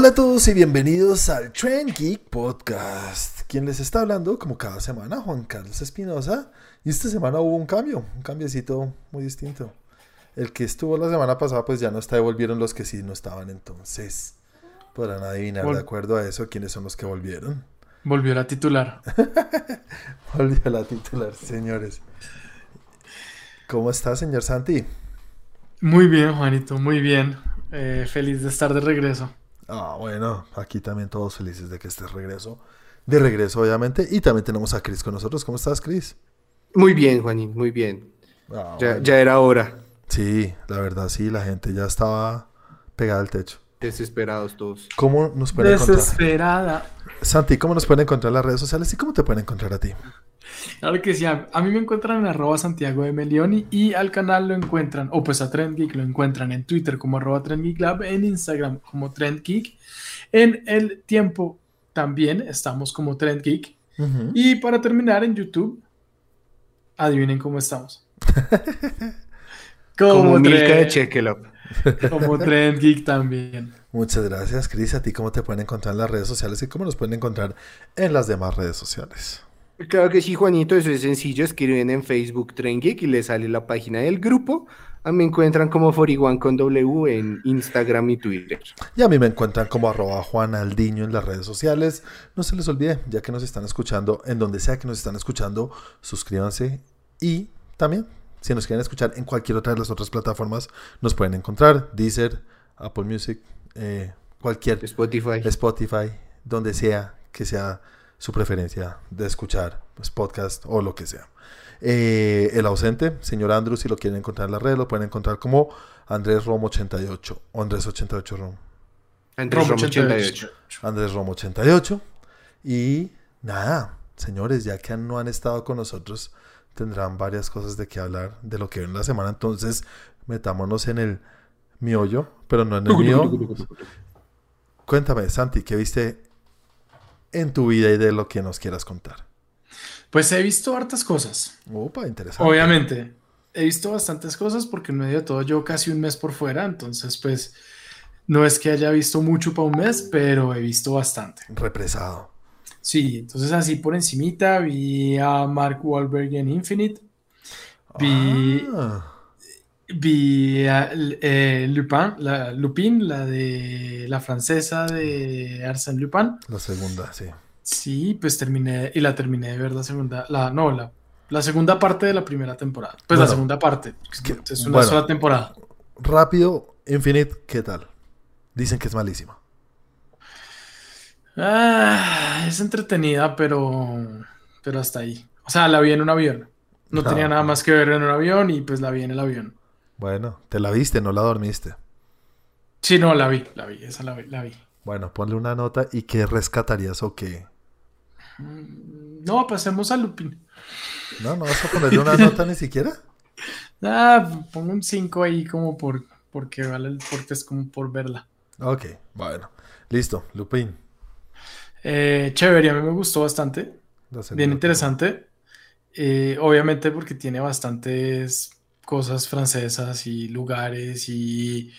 Hola a todos y bienvenidos al Trend Geek Podcast. Quien les está hablando, como cada semana, Juan Carlos Espinosa. Y esta semana hubo un cambio, un cambiecito muy distinto. El que estuvo la semana pasada, pues ya no está, devolvieron los que sí no estaban. Entonces, podrán adivinar Vol- de acuerdo a eso quiénes son los que volvieron. Volvió la titular. Volvió la titular, señores. ¿Cómo está, señor Santi? Muy bien, Juanito, muy bien. Eh, feliz de estar de regreso. Ah, bueno, aquí también todos felices de que estés regreso. De regreso, obviamente. Y también tenemos a Chris con nosotros. ¿Cómo estás, Chris? Muy bien, Juanín, muy bien. Ah, Ya, bueno. ya era hora. Sí, la verdad, sí, la gente ya estaba pegada al techo. Desesperados todos. ¿Cómo nos pueden encontrar? Desesperada. Santi, ¿cómo nos pueden encontrar en las redes sociales y cómo te pueden encontrar a ti? Claro que sí, a, mí me encuentran en arroba Santiago de Melioni y al canal lo encuentran, o pues a Trend Geek lo encuentran en Twitter como arroba Trend Geek Lab, en Instagram como Trend Geek. En el tiempo también estamos como Trend Geek. Y para terminar en YouTube, adivinen cómo estamos. Como Milka de Chequelop. como Trend Geek también. Muchas gracias, Chris. ¿A ti cómo te pueden encontrar en las redes sociales y cómo nos pueden encontrar en las demás redes sociales? Claro que sí, Juanito, eso es sencillo. Escriben en Facebook Tren Geek y les sale la página del grupo. A mí me encuentran como 41 con W en Instagram y Twitter. Y a mí me encuentran como arroba Juan Aldiño en las redes sociales. No se les olvide, ya que nos están escuchando, en donde sea que nos están escuchando, suscríbanse. Y también, si nos quieren escuchar en cualquier otra de las otras plataformas, nos pueden encontrar. Deezer, Apple Music, eh, cualquier Spotify. Spotify, donde sea que sea su preferencia de escuchar pues, podcast o lo que sea. Eh, el ausente, señor Andrew, si lo quieren encontrar en la red, lo pueden encontrar como Andrés Romo 88 o Andrés 88 Romo. Andrés Romo Romo 88. 88. Andrés Romo 88. Y nada, señores, ya que no han estado con nosotros, tendrán varias cosas de qué hablar de lo que ven la semana. Entonces, metámonos en el miollo, pero no en el mío. Cuéntame, Santi, ¿qué viste en tu vida y de lo que nos quieras contar? Pues he visto hartas cosas. Opa, interesante. Obviamente, he visto bastantes cosas porque en medio de todo yo casi un mes por fuera, entonces pues no es que haya visto mucho para un mes, pero he visto bastante. Represado. Sí, entonces así por encimita vi a Mark Wahlberg en Infinite, Vi- Ah, vi a eh, Lupin, la, Lupin, la de la francesa de Arsène Lupin. la segunda, sí. Sí, pues terminé y la terminé de ver la segunda, la no, la, la segunda parte de la primera temporada. Pues la segunda parte, es, que- es una bueno. sola temporada. Rápido, Infinite, ¿qué tal? Dicen que es malísima. Ah, es entretenida, pero, pero hasta ahí. O sea, la vi en un avión. No tenía Ah. nada más que ver en un avión y pues la vi en el avión. Bueno, te la viste, no la dormiste. Sí, no, la vi, la vi, esa la vi, la vi. Bueno, ponle una nota y qué rescatarías o qué. Mm, No, pasemos a Lupin. No, no vas a ponerle una nota ni siquiera. Ah, pongo un 5 ahí como por, porque vale el porque es como por verla. Ok, bueno. Listo, Lupin. Eh, chévere, a mí me gustó bastante. Bien interesante. Eh, obviamente porque tiene bastantes cosas francesas y lugares y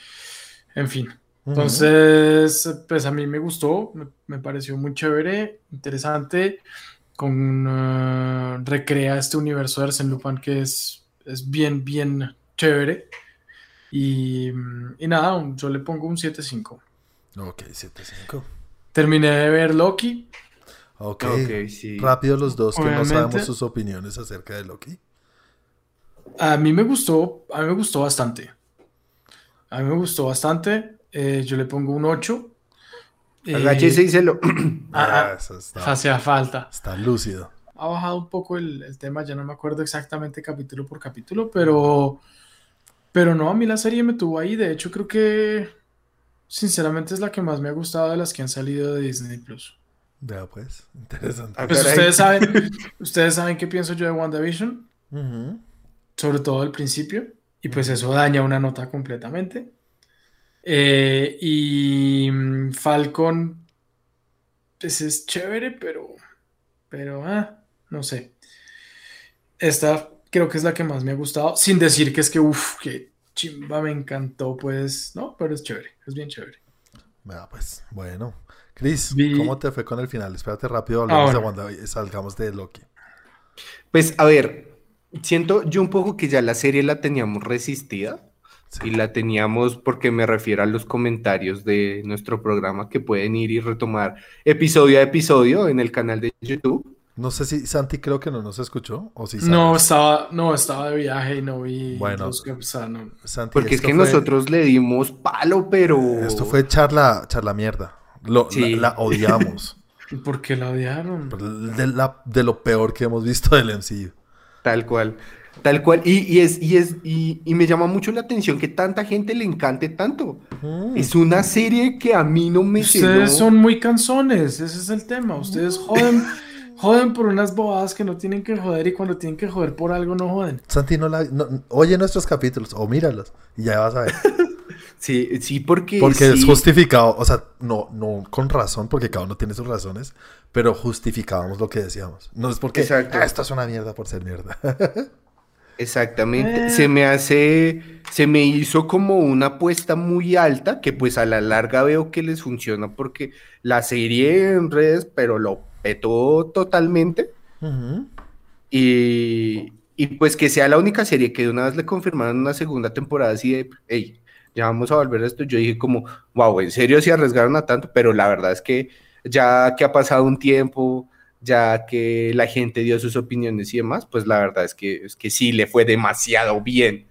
en fin. Entonces, pues a mí me gustó, me, me pareció muy chévere, interesante, con eh, recrea este universo de Arsène Lupin que es, es bien, bien chévere. Y, y nada, yo le pongo un 7.5. Ok, 7-5. Terminé de ver Loki. Ok. Ok, sí. Rápido los dos que no sabemos sus opiniones acerca de Loki. A mí me gustó, a mí me gustó bastante. A mí me gustó bastante. eh, yo le pongo un 8. Eh, Agáchese y se lo. Ah, ah. eso está, hacía falta. está lúcido. Ha bajado un poco el, el tema, ya no me acuerdo exactamente capítulo por capítulo, pero, pero no, a mí la serie me tuvo ahí. De hecho, creo que sinceramente es la que más me ha gustado de las que han salido de Disney Plus. Vea pues, interesante. Ah, Pues ustedes saben, ustedes saben qué pienso yo de WandaVision, sobre todo al principio, y pues eso daña una nota completamente. Eh, y mm, Falcon, pues es chévere, pero, pero, ah, no sé. Esta creo que es la que más me ha gustado, sin decir que es que, uff, que chimba, me encantó, pues, no, pero es chévere, es bien chévere. Vea, pues, bueno. Chris, Vi- ¿cómo te fue con el final? Espérate rápido, hablamos Ah, de bueno. Wanda salgamos de Loki. Pues a ver, siento yo un poco que ya la serie la teníamos resistida Sí. y la teníamos porque me refiero a los comentarios de nuestro programa que pueden ir y retomar episodio a episodio en el canal de YouTube. No sé si Santi creo que no nos escuchó o si No, estaba, no, estaba de viaje y no vi Bueno. los que- o sea, no. Santi, Porque es que fue- nosotros le dimos palo, pero... Esto fue charla, charla mierda. Lo- Sí. la, la odiamos. ¿Y ¿Por qué la odiaron? de, la- de lo peor que hemos visto del MCU. Tal cual. Tal cual. Y, y es, y es, y, y me llama mucho la atención que tanta gente le encante tanto. Mm. Es una serie que a mí no me Ustedes llenó. son muy canzones, ese es el tema. Ustedes joden, joden por unas bobadas que no tienen que joder y cuando tienen que joder por algo no joden. Santi no la no- oye nuestros capítulos o míralos y ya vas a ver. Sí, sí, porque. Porque es justificado, o sea, no, no con razón, porque cada uno tiene sus razones, pero justificábamos lo que decíamos. No es porque Exacto. "Ah, esto es una mierda por ser mierda. Exactamente. Eh. Se me hace. Se me hizo como una apuesta muy alta que, pues, a la larga veo que les funciona porque la serie en redes, pero lo petó totalmente. Y, y pues que sea la única serie que de una vez le confirmaron una segunda temporada así de, hey, ya vamos a volver a esto. Yo dije como, wow, en serio se arriesgaron a tanto, pero la verdad es que ya que ha pasado un tiempo, ya que la gente dio sus opiniones y demás, pues la verdad es que, es que sí le fue demasiado bien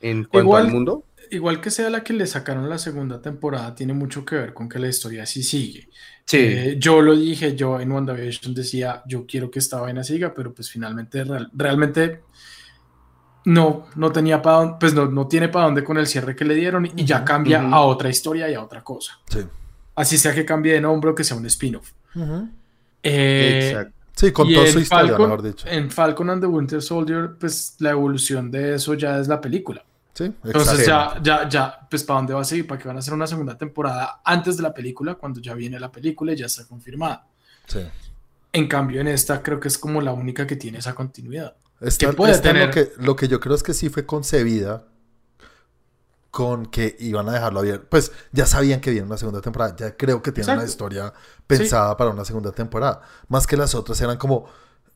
en cuanto Igual- al mundo. Igual que sea la que le sacaron la segunda temporada, tiene mucho que ver con que la historia sí sigue. Sí, Eh, yo lo dije, yo en WandaVision decía, yo quiero que esta vaina siga, pero pues finalmente real- realmente no, no tenía para dónde, pues no, no tiene para dónde con el cierre que le dieron y ya Ujú, cambia a otra historia y a otra cosa. Sí. Así sea que cambie de nombre o que sea un spin-off. Ujú. Eh, exacto. Sí, con toda su historia, Falcon- mejor dicho. En Falcon and the Winter Soldier, pues la evolución de eso ya es la película. Sí, Entonces ya, ya, ya, pues para dónde va a seguir, para que van a hacer una segunda temporada antes de la película, cuando ya viene la película y ya está confirmada. Sí. En cambio, en esta creo que es como la única que tiene esa continuidad. Esta- que puede esta tener- lo, que, lo que yo creo es que sí fue concebida con que iban a dejarlo abierto. Pues ya sabían que viene una segunda temporada. Ya creo que tiene una Exacto. historia pensada para una segunda temporada. Más que las otras eran como,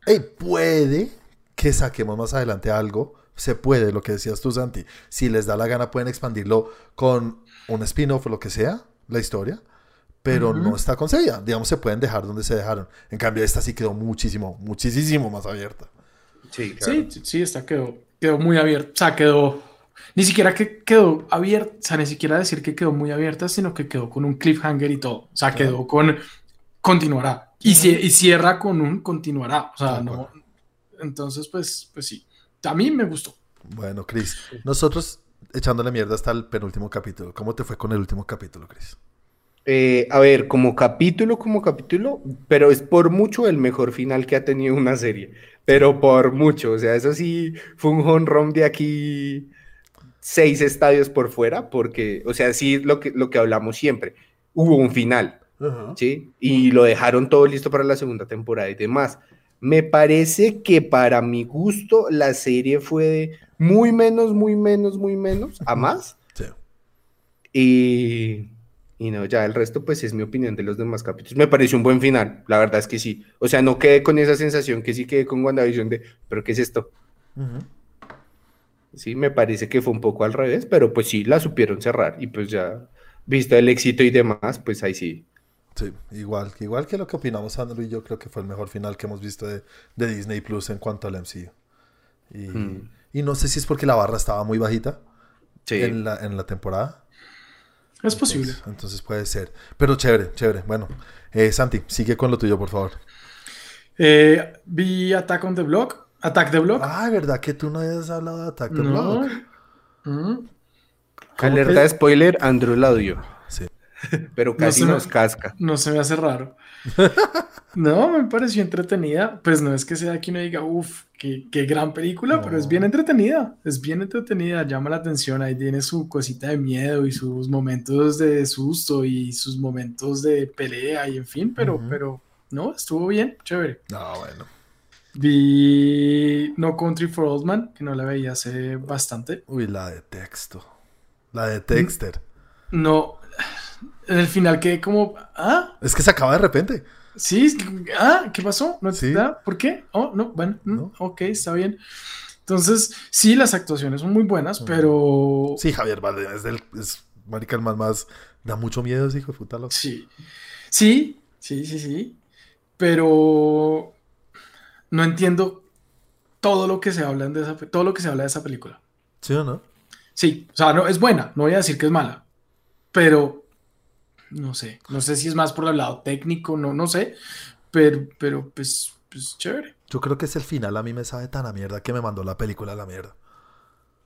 hey, puede que saquemos más adelante algo. Se puede, lo que decías tú, Santi. Si les da la gana, pueden expandirlo con un spin-off o lo que sea, la historia. Pero Ujú. no está concebida. Digamos, se pueden dejar donde se dejaron. En cambio, esta sí quedó muchísimo, muchísimo más abierta. Sí, claro. Sí, sí, esta quedó, quedó muy abierta. O sea, quedó. Ni siquiera que quedó abierta, o sea, ni siquiera decir que quedó muy abierta, sino que quedó con un cliffhanger y todo. O sea, quedó con continuará. Y, y cierra con un continuará. O sea, no. Entonces, pues, pues sí. A mí me gustó. Bueno, Chris, nosotros echándole mierda hasta el penúltimo capítulo. ¿Cómo te fue con el último capítulo, Chris? Eh, a ver, como capítulo, como capítulo, pero es por mucho el mejor final que ha tenido una serie, pero por mucho, o sea, eso sí fue un home run de aquí seis estadios por fuera, porque, o sea, sí lo que, lo que hablamos siempre, hubo un final, ¿sí? Y lo dejaron todo listo para la segunda temporada y demás. Me parece que para mi gusto la serie fue de muy menos, muy menos, muy menos a más. Sí. Y, y no, ya el resto, pues es mi opinión de los demás capítulos. Me pareció un buen final, la verdad es que sí. O sea, no quedé con esa sensación que sí quedé con WandaVision de, ¿pero qué es esto? Sí, me parece que fue un poco al revés, pero pues sí, la supieron cerrar. Y pues ya, visto el éxito y demás, pues ahí sí. Sí, igual, igual que lo que opinamos Andrew y yo creo que fue el mejor final que hemos visto de, de Disney Plus en cuanto al MCU. Y, Mm. y no sé si es porque la barra estaba muy bajita Sí. en, la, en la temporada. Es posible. Entonces, entonces puede ser. Pero chévere, chévere. Bueno, eh, Santi, sigue con lo tuyo, por favor. Eh, vi Attack on the Block. Attack the Block. Ah, ¿verdad que tú no habías hablado de Attack the no. Block? Mm. Alerta de spoiler, Andrew la odió, Sí. pero casi No nos casca. No se me hace raro. No, me pareció entretenida. Pues no es que sea que uno diga, uff, qué, qué gran película, pero es bien entretenida. Es bien entretenida, llama la atención. Ahí tiene su cosita de miedo y sus momentos de susto y sus momentos de pelea y en fin, pero, pero no, estuvo bien, chévere. No, bueno. Vi No Country for Old Men, que no la veía hace bastante. Uy, la de texto. La de Dexter. No, En el final quedé como, ah, Es que se acaba de repente. sí, es que- ah, ¿qué pasó? ¿No, Sí. ah, ¿Por qué? Oh, no, bueno, mm, No. ok, está bien. Entonces, sí, las actuaciones son muy buenas, pero Sí, Javier Bardem es del. Es, marica, el man más. Da mucho miedo ese hijo de puta loco. Sí, sí, sí, sí, sí, pero no entiendo todo lo que se habla de esa, todo lo que se habla de esa película. ¿Sí o no? Sí, o sea, no, es buena, no voy a decir que es mala, pero no sé, no sé si es más por el lado técnico, no, no sé, pero, pero pues, pues chévere. Yo creo que es el final. A mí me sabe tan a mierda que me mandó la película a la mierda.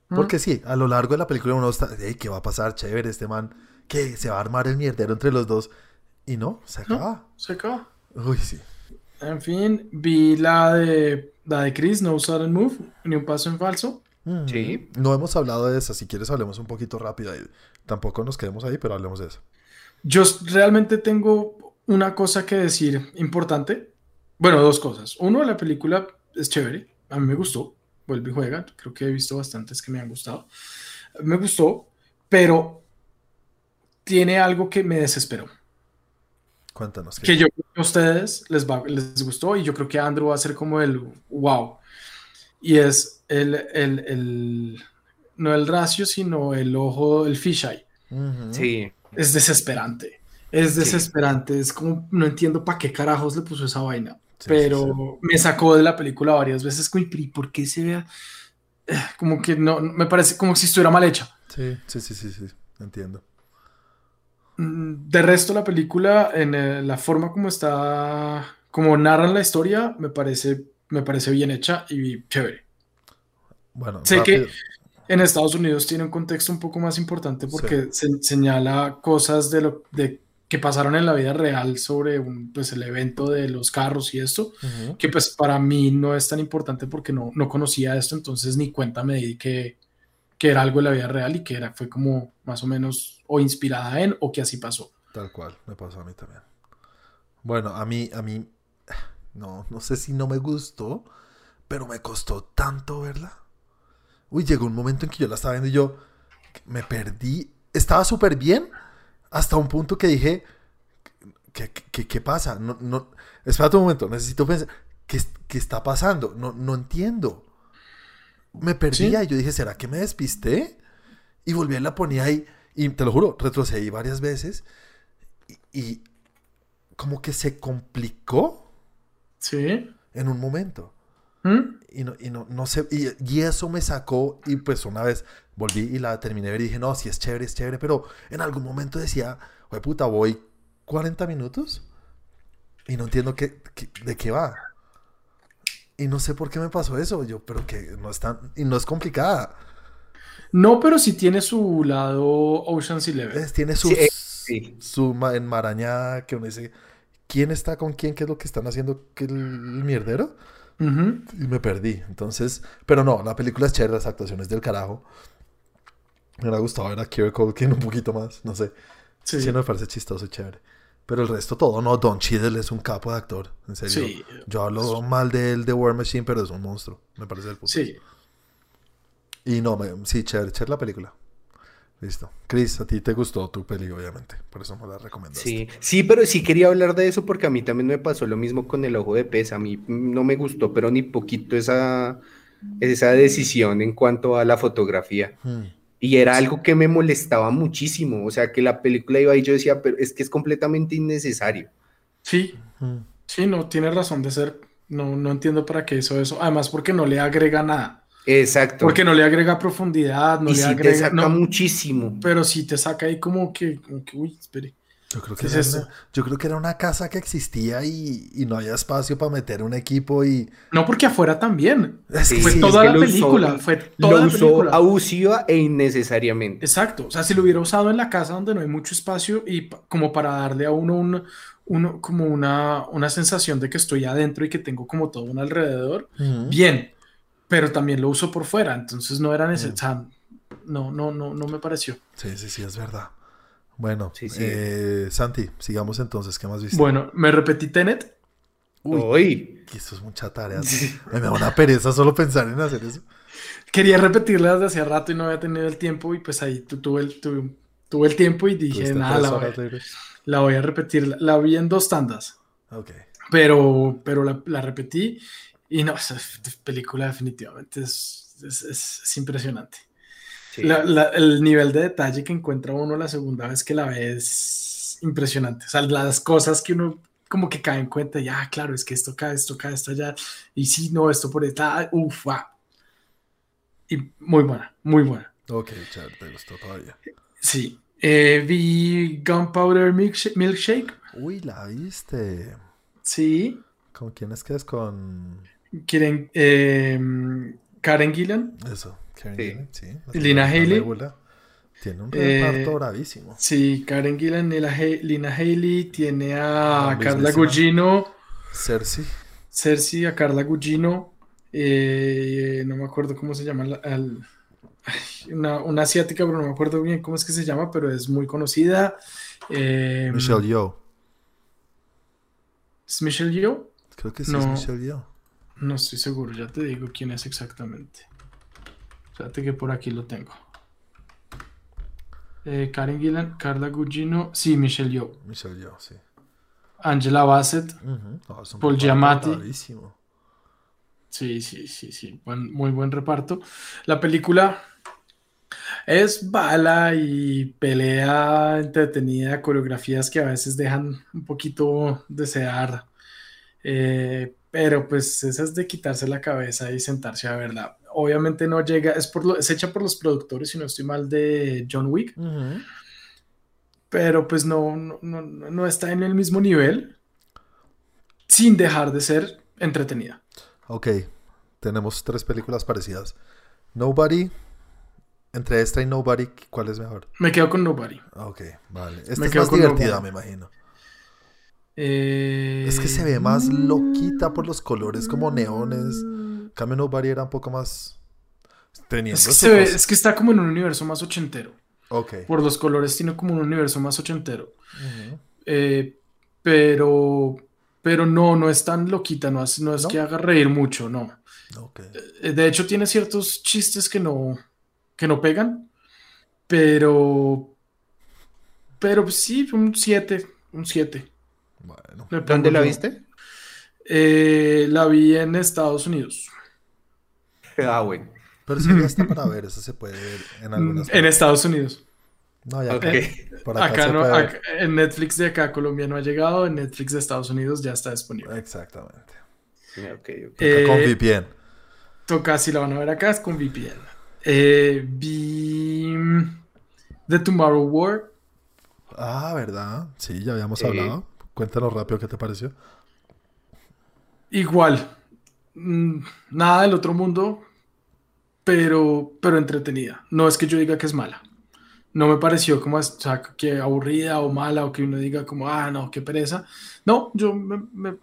¿Mm? Porque sí, a lo largo de la película uno está. "Ey, ¿Qué va a pasar? Chévere, este man. Que se va a armar el mierdero entre los dos. Y no, se No. acaba. Se acaba. Uy, sí. En fin, vi la de la de Chris, No Sudden Move, ni un paso en falso. Mm. Sí. No hemos hablado de esa. Si quieres, hablemos un poquito rápido. ahí. Tampoco nos quedemos ahí, pero hablemos de eso. Yo realmente tengo una cosa que decir importante. Bueno, dos cosas. Uno, la película es chévere. A mí me gustó. Vuelve y juega. Creo que he visto bastantes que me han gustado. Me gustó, pero tiene algo que me desesperó. Cuéntanos. ¿qué? Que yo creo que a ustedes les, va, les gustó y yo creo que Andrew va a ser como el wow. Y es el, el, el no el ratio, sino el ojo, el fisheye. Ujú. Sí. Es desesperante. Es desesperante. Es como, no entiendo para qué carajos le puso esa vaina. Sí, pero sí, sí. me sacó de la película varias veces. Como, "¿Y ¿por qué se vea? Eh, Como que no, me parece como si estuviera mal hecha. Sí, sí, sí, sí, sí. Entiendo. Mm, De resto, la película, en eh, la forma como está, como narran la historia, me parece, me parece bien hecha y chévere. Bueno, Sé que- rápido. En Estados Unidos tiene un contexto un poco más importante porque se señala cosas de lo de que pasaron en la vida real sobre un, pues, el evento de los carros y esto, que pues para mí no es tan importante porque no, no conocía esto, entonces ni cuenta me di que, que era algo de la vida real y que era, fue como más o menos o inspirada en o que así pasó. Tal cual, me pasó a mí también. Bueno, a mí, a mí, no, no sé si no me gustó, pero me costó tanto verla. Uy, llegó un momento en que yo la estaba viendo y yo me perdí. Estaba súper bien hasta un punto que dije, ¿qué, qué, qué pasa? No, no, espérate un momento, necesito pensar, ¿qué, qué está pasando? No, no entiendo. Me perdía y yo dije, ¿será que me despisté? Y volví a la ponía ahí y te lo juro, retrocedí varias veces y, y como que se complicó Sí. en un momento. ¿Mm? Y no, y no, no sé, y, y eso me sacó y pues una vez volví y la terminé de ver y dije, no, sí es chévere, es chévere, pero en algún momento decía, oye puta, voy 40 minutos y no entiendo qué, qué- de qué va. Y no sé por qué me pasó eso, yo, pero que no es tan, y no es complicada. No, pero sí tiene su lado Ocean's Eleven. Es- tiene sus, Sí, eh, sí. su ma- enmarañada que uno dice, ¿quién está con quién? ¿Qué es lo que están haciendo? ¿Qué el, el Y me perdí. Entonces, pero no, la película es chévere, las actuaciones del carajo. Me hubiera gustado ver a Kira Culkin un poquito más, no sé. Sí. Sí, me parece chistoso y chévere. Pero el resto todo, no, Don Cheadle es un capo de actor, en serio. Sí. Yo hablo mal de él de War Machine, pero es un monstruo, me parece el puto. Sí. Y no, me, sí, chévere, chévere la película. Listo. Chris, a ti te gustó tu peli, obviamente, por eso me la recomendaste. Sí, sí, pero sí quería hablar de eso porque a mí también me pasó lo mismo con el ojo de pez. A mí no me gustó, pero ni poquito esa, esa decisión en cuanto a la fotografía. Hmm. Y era algo que me molestaba muchísimo. O sea, que la película iba y yo decía, pero es que es completamente innecesario. Sí. Hmm. Sí, no, tiene razón de ser. No, no entiendo para qué hizo eso. Además, porque no le agrega nada. Exacto. Porque no le agrega profundidad, no y le sí te agrega. saca no, muchísimo. pero sí te saca ahí como que, como que, uy, espere. Yo creo, que ¿Qué es era una, yo creo que era una casa que existía y, y no había espacio para meter un equipo y... No, porque afuera también. Es Sí, fue sí, toda es la que usó- película. fue Lo toda la usó película. abusiva e innecesariamente. Exacto. O sea, si lo hubiera usado en la casa donde no hay mucho espacio y como para darle a uno un, uno, como una, una sensación de que estoy adentro y que tengo como todo un alrededor, bien. Pero también lo uso por fuera. Entonces no era necesario. No, no, no, no me pareció. Sí, sí, sí, es verdad. Bueno, Sí, sí. eh, Santi, sigamos entonces. ¿Qué más viste? Bueno, me repetí Tenet. Uy, Uy. que esto es mucha tarea. Me da una pereza solo pensar en hacer eso. Quería repetirla desde hace rato y no había tenido el tiempo y pues ahí tu- tuve, el- un- tuve el tiempo y dije, nada, la voy, la voy a repetir. La, la vi en dos tandas, Ok. pero, pero la, la repetí y no, esa película definitivamente es, es, es- es impresionante. Sí. La- la- el nivel de detalle que encuentra uno la segunda vez que la ve es impresionante. O sea, las cosas que uno como que cae en cuenta, ya, claro, es que esto acá, esto acá, esto allá, y sí, no, esto por esta, uff, wow. Y muy buena, muy buena. Ok, chévere, te gustó todavía. Sí. Eh, vi Gunpowder Milkshake, Milkshake. Uy, la viste. Sí. ¿Con quién es que es? Con. Quieren eh, Karen Gillan. Eso, Karen Sí. Gillan, sí. Lina. Nebula. Tiene un Eh, reparto bravísimo. Sí, Karen Gillan, Lina, He- Lina Haley, tiene a La Carla. Gugino, Cersei. Cersei, a Carla Gugino, eh, no me acuerdo cómo se llama, la- al- una, una asiática, pero no me acuerdo bien cómo es que se llama, pero es muy conocida. Eh, Michelle Yeoh. ¿Es Michelle Yeoh? Creo que sí No. es Michelle Yeoh. No estoy seguro, ya te digo quién es exactamente. Fíjate que por aquí lo tengo. Eh, Karen Gillan, Carla Gugino, sí, Michelle Yeoh, Michelle Yeoh, sí. Angela Bassett, Paul Giamatti. Sí, sí, sí, sí, buen- muy buen reparto. La película es bala y pelea entretenida, coreografías que a veces dejan un poquito desear, eh, pero pues esa es de quitarse la cabeza y sentarse a verla. Obviamente no llega, es, por lo- es hecha por los productores, si no estoy mal, de John Wick, Ujú. pero pues no, no, no, no está en el mismo nivel, sin dejar de ser entretenida. Ok, tenemos tres películas parecidas. Nobody. Entre esta y Nobody, ¿cuál es mejor? Me quedo con Nobody. Ok, vale. Esta Me es quedo más con divertida, Nobody. me imagino. Eh, Es que se ve más loquita por los colores como neones. Cambio, Nobody era un poco más. Teniendo Es que, su se ve- cosa. es que está como en un universo más ochentero. Ok. Por los colores tiene como un universo más ochentero. Eh, pero, pero no, no es tan loquita, no es, no es ¿No? que haga reír mucho, no. Eh, De hecho, tiene ciertos chistes que no, que no pegan, pero, pero sí, un 7, un 7. Bueno. ¿Dónde la viste? Eh, la vi en Estados Unidos. Ah, bueno. Pero ya está para ver. Eso se puede ver en algunas. En Estados Unidos. No, ya. Ok. Por acá, Acá se no, puede ver. acá- en Netflix de acá Colombia no ha llegado, en Netflix de Estados Unidos ya está disponible. Exactamente. Ok, ok. Eh, Con VPN. toca, si la van a ver acá, es con VPN. Eh, vi The Tomorrow War. Ah, ¿verdad? Sí, ya habíamos hablado. Cuéntanos rápido qué te pareció. Igual, mm, nada del otro mundo, pero, pero entretenida. No es que yo diga que es mala. No me pareció como, o sea, que aburrida o mala o que uno diga como, ah, no, qué pereza. No, yo me, me-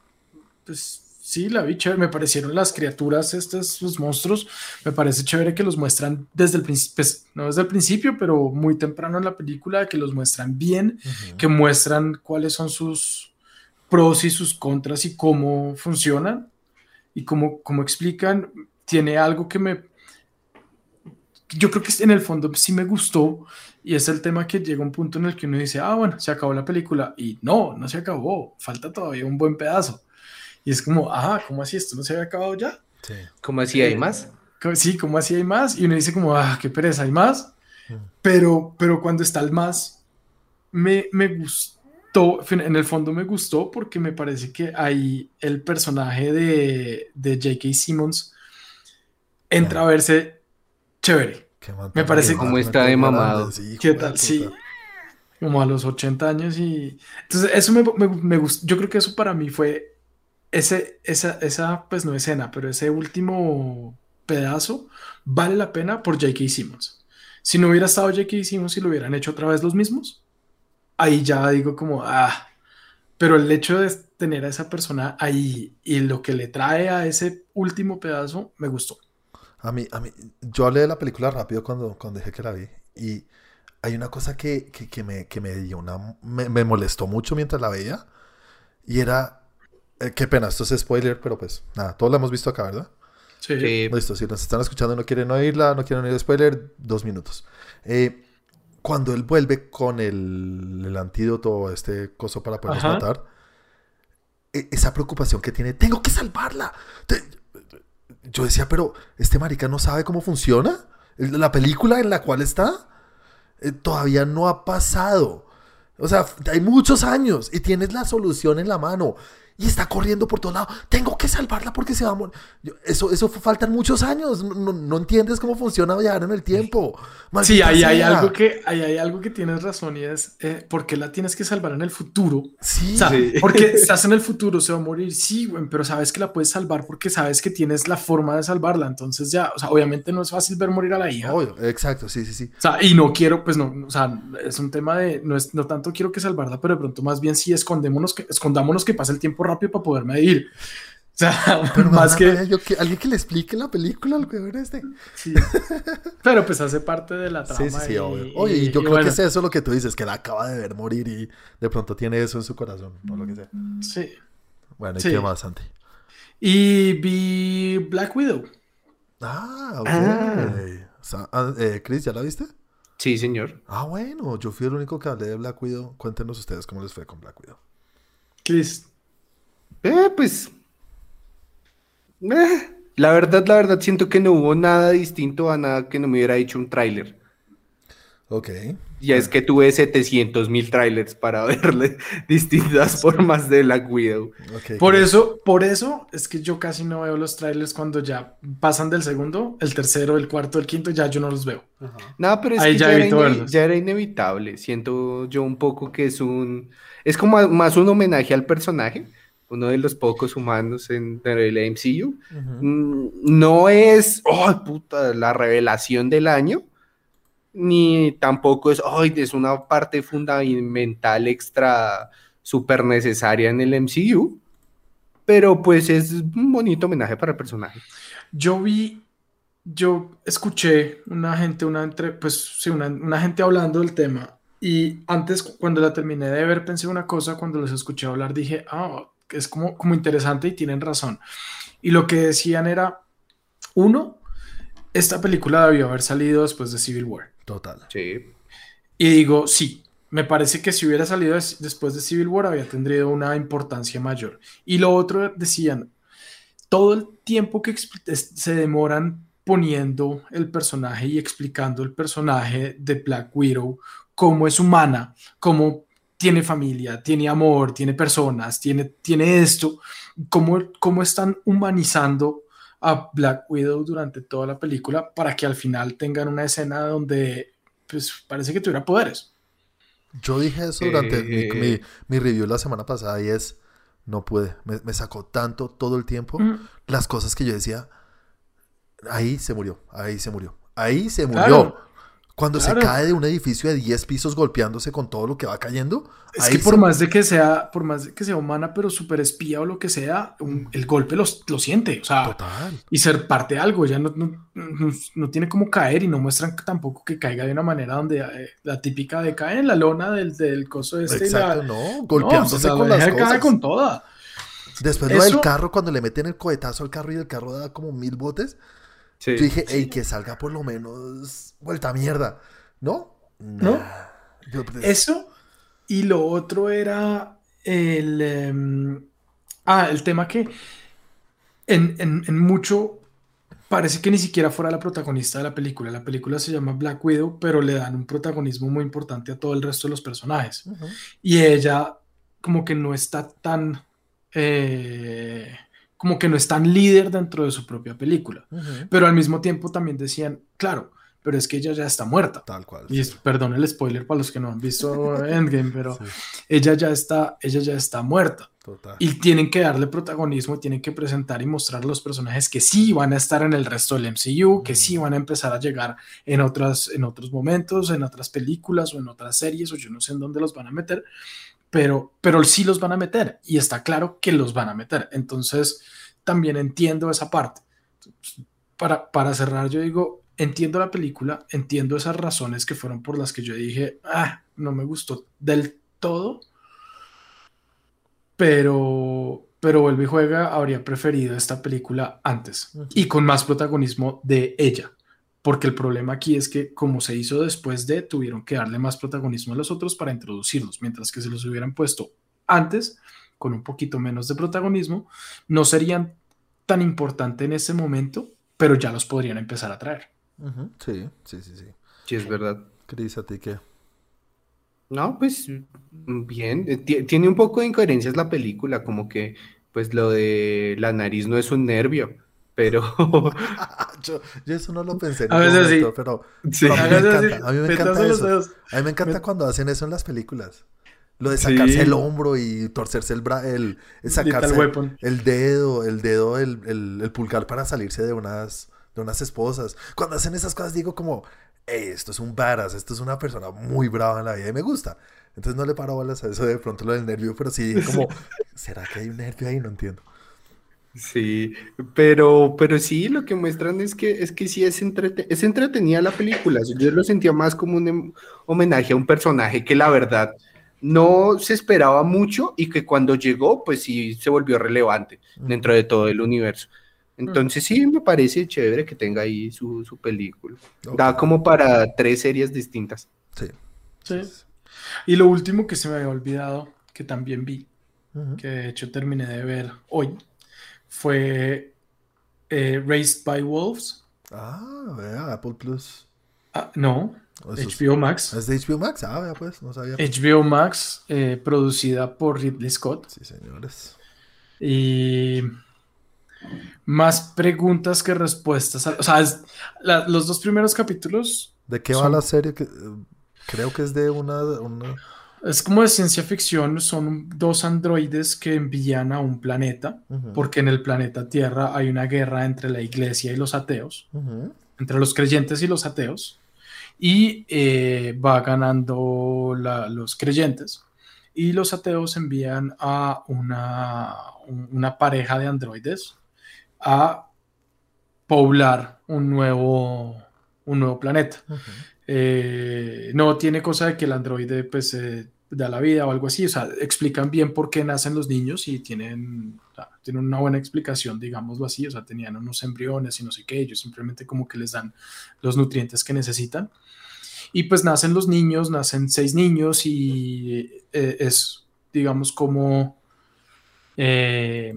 pues sí, la vi chévere. Me parecieron las criaturas, estos, los monstruos. Me parece chévere que los muestran desde el principio, pues, no desde el principio, pero muy temprano en la película, que los muestran bien que muestran cuáles son sus pros y sus contras y cómo funcionan y cómo, cómo explican. Tiene algo que me... Yo creo que en el fondo sí me gustó y es el tema que llega un punto en el que uno dice, ah, bueno, se acabó la película y no, no se acabó, falta todavía un buen pedazo. Y es como, ah, ¿cómo así? ¿Esto no se había acabado ya? Sí. ¿Cómo así hay más? Co- Sí, ¿cómo así hay más? Y uno dice como, ah, qué pereza, hay más. Pero, pero cuando está el más, me, me gustó, en el fondo me gustó porque me parece que ahí el personaje de, de J.K. Simmons entra a verse chévere. Me parece- animado, ¿Cómo me está de mamado? sí, ¿Qué tal? Sí. Como a los 80 años y... Entonces, eso me, me, me gustó. Yo creo que eso para mí fue ese, esa, esa, pues no escena, pero ese último pedazo vale la pena por J.K. Simmons. Si no hubiera estado J.K. Simmons y lo hubieran hecho otra vez los mismos, ahí ya digo como, ah, pero el hecho de tener a esa persona ahí y lo que le trae a ese último pedazo, me gustó. A mí, a mí, yo hablé de la película rápido cuando, cuando dije que la vi. Y hay una cosa que, que, que me, que me dio una. Me molestó mucho mientras la veía. Y era. Eh, qué pena, esto es spoiler, pero pues nada, todos la hemos visto acá, ¿verdad? Sí. Sí. Listo, si nos están escuchando y no quieren oírla, no quieren oír spoiler, dos minutos. Eh, cuando él vuelve con el, el antídoto, este coso para poderlos Ajá. matar, e- esa preocupación que tiene, tengo que salvarla. Te- Yo decía, pero este marica no sabe cómo funciona. La película en la cual está eh, todavía no ha pasado. O sea, hay muchos años y tienes la solución en la mano. Y está corriendo por todos lados. Tengo que salvarla porque se va a morir. Yo- Eso, eso faltan muchos años. No, no- no entiendes cómo funciona viajar en el tiempo. Sí, ahí hay algo que, ahí hay algo que tienes razón y es eh, ¿por qué la tienes que salvar en el futuro? Sí. O sea, Sí. porque estás en el futuro, se va a morir, sí, güey, pero sabes que la puedes salvar porque sabes que tienes la forma de salvarla. Entonces ya, o sea, obviamente no es fácil ver morir a la hija. Obvio, exacto, sí, sí, sí. O sea, y no quiero, pues no, o sea, es un tema de, no, es, no tanto quiero que salvarla, pero de pronto más bien sí escondémonos que, escondámonos que pase el tiempo rápido para poderme ir. O sea, Pero más que... yo que alguien que le explique la película al weón este. sí. Pero pues hace parte de la trama. Sí, sí, sí, y- obvio. Oye, y yo y creo bueno, que es eso lo que tú dices, que la acaba de ver morir y de pronto tiene eso en su corazón, o lo que sea. Sí. Bueno, ¿y Sí. qué más, Santi? Y vi Black Widow. Ah, ok. Ah. Sa- ah, eh, Chris, ¿ya la viste? Sí, señor. Ah, bueno, yo fui el único que hablé de Black Widow. Cuéntenos ustedes cómo les fue con Black Widow. Chris, Eh, pues. eh, la verdad, la verdad, siento que no hubo nada distinto a nada que no me hubiera dicho un tráiler. Ok. Ya es que tuve 700 mil trailers para verle distintas formas de Black Widow. ok, por eso, por eso es que yo casi no veo los trailers cuando ya pasan del segundo, el tercero, el cuarto, el quinto, ya yo no los veo. No, pero es Ahí que ya ya, era ya inevitable. Siento yo un poco que es un. Es como a- más un homenaje al personaje, uno de los pocos humanos en el MCU. Mm, No es, oh, puta, la revelación del año, ni tampoco es, ay, es una parte fundamental extra súper necesaria en el MCU, pero pues es un bonito homenaje para el personaje. Yo vi, yo escuché una gente, una entre, pues sí, una, una gente hablando del tema. Y antes, cuando la terminé de ver, pensé una cosa, cuando los escuché hablar, dije, ah, es como, como interesante y tienen razón. Y lo que decían era, uno, esta película debió haber salido después de Civil War. Total. Sí. Y digo, sí, me parece que si hubiera salido des- después de Civil War había tendrido una importancia mayor. Y lo otro decían, todo el tiempo que se demoran poniendo el personaje y explicando el personaje de Black Widow, cómo es humana, cómo tiene familia, tiene amor, tiene personas, tiene, tiene esto, cómo, cómo están humanizando a Black Widow durante toda la película para que al final tengan una escena donde pues parece que tuviera poderes. Yo dije eso durante mi, Eh. mi- mi review la semana pasada y es, no pude, me, me sacó tanto todo el tiempo Mm. las cosas que yo decía, ahí se murió, ahí se murió, ahí se murió. Claro. Cuando Claro. se cae de un edificio de 10 pisos golpeándose con todo lo que va cayendo, Es que se- por más de que sea, por más de que sea humana, pero súper espía o lo que sea, un- el golpe los- lo siente, o sea, Total. y ser parte de algo, ya no, no, no- no tiene como caer y no muestran tampoco que caiga de una manera donde eh, la típica de cae en la lona del, del coso este y la- Exacto, no, golpeándose o sea, con la las cosas. con toda. Después lo del Eso- carro, cuando le meten el cohetazo al carro y el carro da como mil botes, Sí. yo dije, hey, que salga por lo menos vuelta a mierda. ¿No? ¿No? Nah. Yo- pues, Eso y lo otro era el, em, ah, el tema que en, en- en mucho parece que ni siquiera fuera la protagonista de la película. La película se llama Black Widow, pero le dan un protagonismo muy importante a todo el resto de los personajes. Y ella como que no está tan, eh, como que no es tan líder dentro de su propia película. Ujú. Pero al mismo tiempo también decían, claro, pero es que ella ya está muerta. Tal cual. Y es- sí. perdón el spoiler para los que no han visto Endgame, pero Sí, ella ya está, ella ya está muerta. total. Y tienen que darle protagonismo, tienen que presentar y mostrar a los personajes que sí van a estar en el resto del MCU, que sí van a empezar a llegar en, otras, en otros momentos, en otras películas o en otras series, o yo no sé en dónde los van a meter, pero, pero sí los van a meter y está claro que los van a meter. Entonces, también entiendo esa parte. Para, para cerrar, yo digo, entiendo la película, entiendo esas razones que fueron por las que yo dije, ah, no me gustó del todo, pero, pero vuelve y juega, habría preferido esta película antes y con más protagonismo de ella. Porque el problema aquí es que como se hizo después de, tuvieron que darle más protagonismo a los otros para introducirlos, mientras que si los hubieran puesto antes, con un poquito menos de protagonismo, no serían tan importantes en ese momento, pero ya los podrían empezar a traer. Sí, sí, sí, sí. Sí, es verdad. Cris, ¿a ti qué? No, pues bien, eh, tiene un poco de incoherencias la película, como que pues lo de la nariz no es un nervio, pero... yo, eso no lo pensé en a veces sí. pero, sí. a, mí me encanta, a mí me encanta eso. A mí me encanta cuando hacen eso en las películas. Lo de sacarse el hombro y torcerse el, bra el, sacarse el, dedo, el dedo, el, el, pulgar para salirse de unas, de unas esposas. Cuando hacen esas cosas digo como, esto es un varas, esto es una persona muy brava en la vida y me gusta. Entonces no le paro bolas a eso de pronto lo del nervio, pero sí como, ¿será que hay un nervio ahí? No entiendo. Sí, pero, pero sí, lo que muestran es que, es que sí es, es entretenida la película. Yo lo sentía más como un em, homenaje a un personaje que la verdad no se esperaba mucho y que cuando llegó, pues sí se volvió relevante dentro de todo el universo. Entonces sí, me parece chévere que tenga ahí su, película. Da como para tres series distintas. Sí. Sí. Y lo último que se me había olvidado, que también vi, que de hecho terminé de ver hoy, fue eh, Raised by Wolves. Ah, vea, Apple Plus. Ah, no, HBO Max. ¿Es de HBO Max? Ah, vea pues, no sabía. HBO Max, eh, producida por Ridley Scott. Sí, señores. Y más preguntas que respuestas. O sea, los dos primeros capítulos. ¿De qué va la serie? creo que es de una, Es como de ciencia ficción. Son dos androides que envían a un planeta. Porque en el planeta Tierra hay una guerra entre la iglesia y los ateos. Entre los creyentes y los ateos. Y eh, va ganando los creyentes. Y los ateos envían a una, una pareja de androides a poblar un nuevo, un nuevo planeta. Eh, no tiene cosa de que el androide pues da la vida o algo así, o sea, explican bien por qué nacen los niños y tienen, tienen una buena explicación, digámoslo así, o sea, tenían unos embriones y no sé qué, ellos simplemente como que les dan los nutrientes que necesitan. Y pues nacen los niños, nacen seis niños y eh, es, digamos, como... Eh,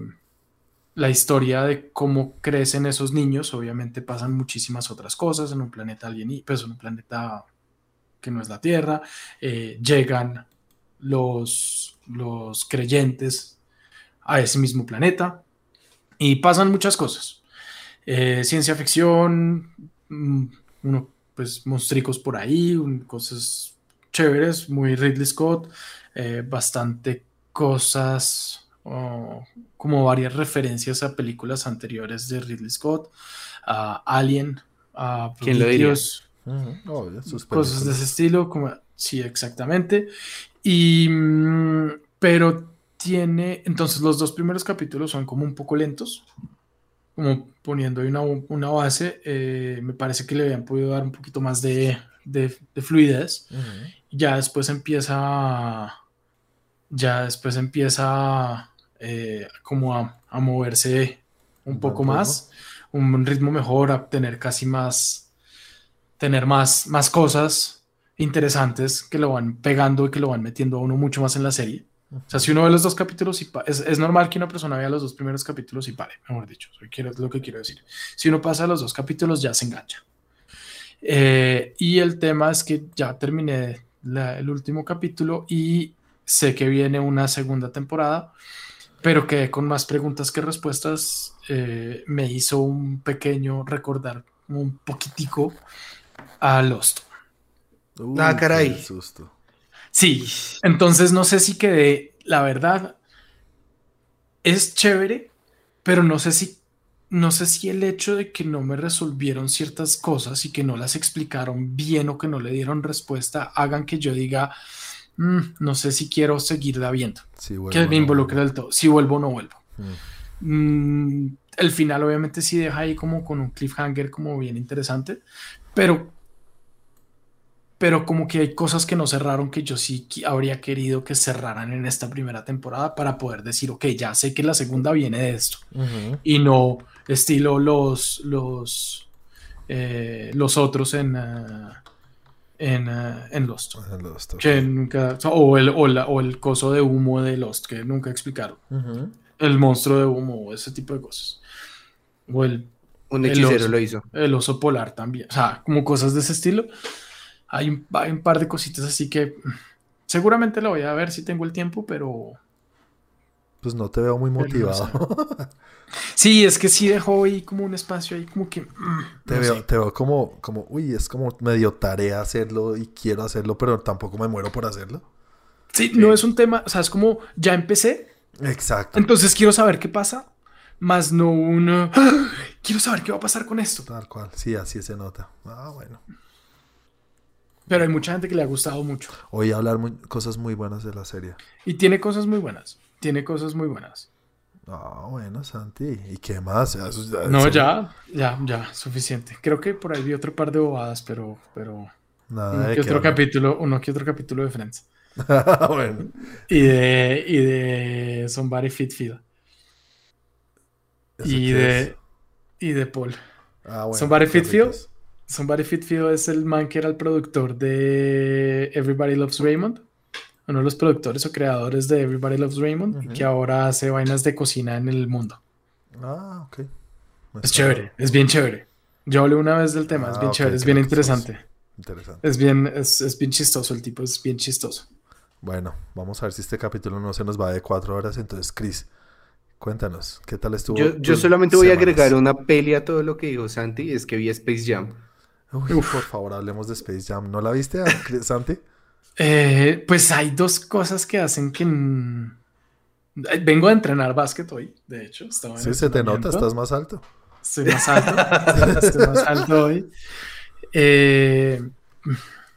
la historia de cómo crecen esos niños. Obviamente pasan muchísimas otras cosas en un planeta alienígena, pues en un planeta que no es la Tierra. Eh, llegan los, los creyentes a ese mismo planeta y pasan muchas cosas. Eh, ciencia ficción, mm, uno, pues monstruos por ahí, cosas chéveres, muy Ridley Scott, eh, bastante cosas como varias referencias a películas anteriores de Ridley Scott, a Alien, a ¿Quién lo diría? cosas de ese estilo, como, sí, exactamente. Y, mm, pero tiene, entonces los dos primeros capítulos son como un poco lentos, como poniendo ahí una, una base, eh, me parece que le habían podido dar un poquito más de, de, fluidez. Ya después empieza, ya después empieza eh, como a, moverse un poco más, un ritmo mejor, a tener casi más, tener más, más cosas interesantes que lo van pegando y que lo van metiendo a uno mucho más en la serie. O sea, si uno ve los dos capítulos es, normal que una persona vea los dos primeros capítulos y pare, mejor dicho, es lo que quiero decir. Si uno pasa los dos capítulos ya se engancha. Eh, y el tema es que ya terminé el último capítulo y sé que viene una segunda temporada pero que con más preguntas que respuestas eh, me hizo un pequeño recordar un poquitico a Lost. Ah, caray. susto. Sí, entonces no sé si quedé, la verdad, es chévere, pero no sé si, no sé si el hecho de que no me resolvieron ciertas cosas y que no las explicaron bien o que no le dieron respuesta hagan que yo diga, Mm, no sé si quiero seguirla viendo. que me involucre del todo. Si vuelvo o no vuelvo. Mm. Mm, el final obviamente sí deja ahí como con un cliffhanger como bien interesante, pero pero como que hay cosas que no cerraron que yo sí habría querido que cerraran en esta primera temporada para poder decir, ok, ya sé que la segunda viene de esto y no estilo los, los eh, los otros en, ah, en, ah, en Lost. En Lost, ok. Que nunca, o, el, o, la- o el coso de humo de Lost, que nunca explicaron. Ujú. El monstruo de humo, ese tipo de cosas. O el, Un El hechicero oso. lo hizo. el oso polar también. O sea, como cosas de ese estilo. Hay un, hay un par de cositas así que mm, seguramente lo voy a ver si tengo el tiempo, pero Pues no te veo muy motivado. sí, es que sí dejó ahí como un espacio ahí como que... mm, Te no veo, te veo como, como, uy, es como medio tarea hacerlo y quiero hacerlo, pero tampoco me muero por hacerlo. Sí, no es un tema, o sea, es como ya empecé, Exacto. entonces quiero saber qué pasa, más no un... ¡Ah! Quiero saber qué va a pasar con esto. Tal cual. Sí, así se nota. Ah, bueno. Pero hay mucha gente que le ha gustado mucho. Oí hablar muy- cosas muy buenas de la serie. Y tiene cosas muy buenas. Tiene cosas muy buenas. Ah, bueno, Santi. ¿Y qué más? Ya, eso- ya- No, ya, ya, ya, suficiente. Creo que por ahí vi otro par de bobadas, pero, pero Nada uno de que otro hablar. capítulo, uno que otro capítulo de Friends. bueno. Y de, y de Somebody Fit. ¿eso Y de, es? y de Paul. Ah, bueno, Somebody Fit. Somebody Fit Feel es el man que era el productor de Everybody Loves Raymond. Uno de los productores o creadores de Everybody Loves Raymond. y Ujú. que ahora hace vainas de cocina en el mundo. Ah, ok. Me Es está- chévere, es bien chévere. Yo hablé una vez del tema, es Ah, bien ok, chévere, es bien interesante. Interesante. Es bien, es, es bien chistoso, el tipo es bien chistoso. Bueno, vamos a ver si este capítulo no se nos va de cuatro horas. Entonces, Chris, cuéntanos, ¿qué tal estuvo? Yo, yo solamente voy a agregar una peli a todo lo que dijo Santi, y es que vi Space Jam. Uy, por favor, hablemos de Space Jam. ¿No la viste, Santi? Eh, pues hay dos cosas que hacen que... Vengo a entrenar básquet hoy, de hecho. Sí, se te nota, estás más alto. Estoy más alto. estoy más alto hoy. Eh,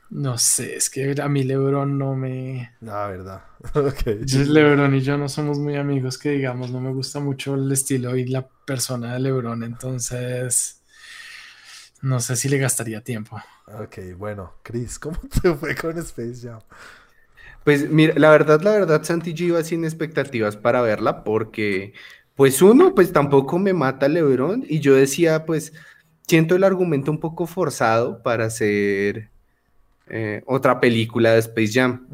no sé, es que a mí LeBron no me... La verdad. ok. Yo- LeBron y yo no somos muy amigos, que digamos, no me gusta mucho el estilo y la persona de LeBron, entonces no sé si le gastaría tiempo. Ok, bueno, Chris, ¿cómo te fue con Space Jam? Pues mira, la verdad, la verdad, Santi yo iba sin expectativas para verla porque, pues uno, pues tampoco me mata LeBron y yo decía, pues siento el argumento un poco forzado para hacer eh, otra película de Space Jam,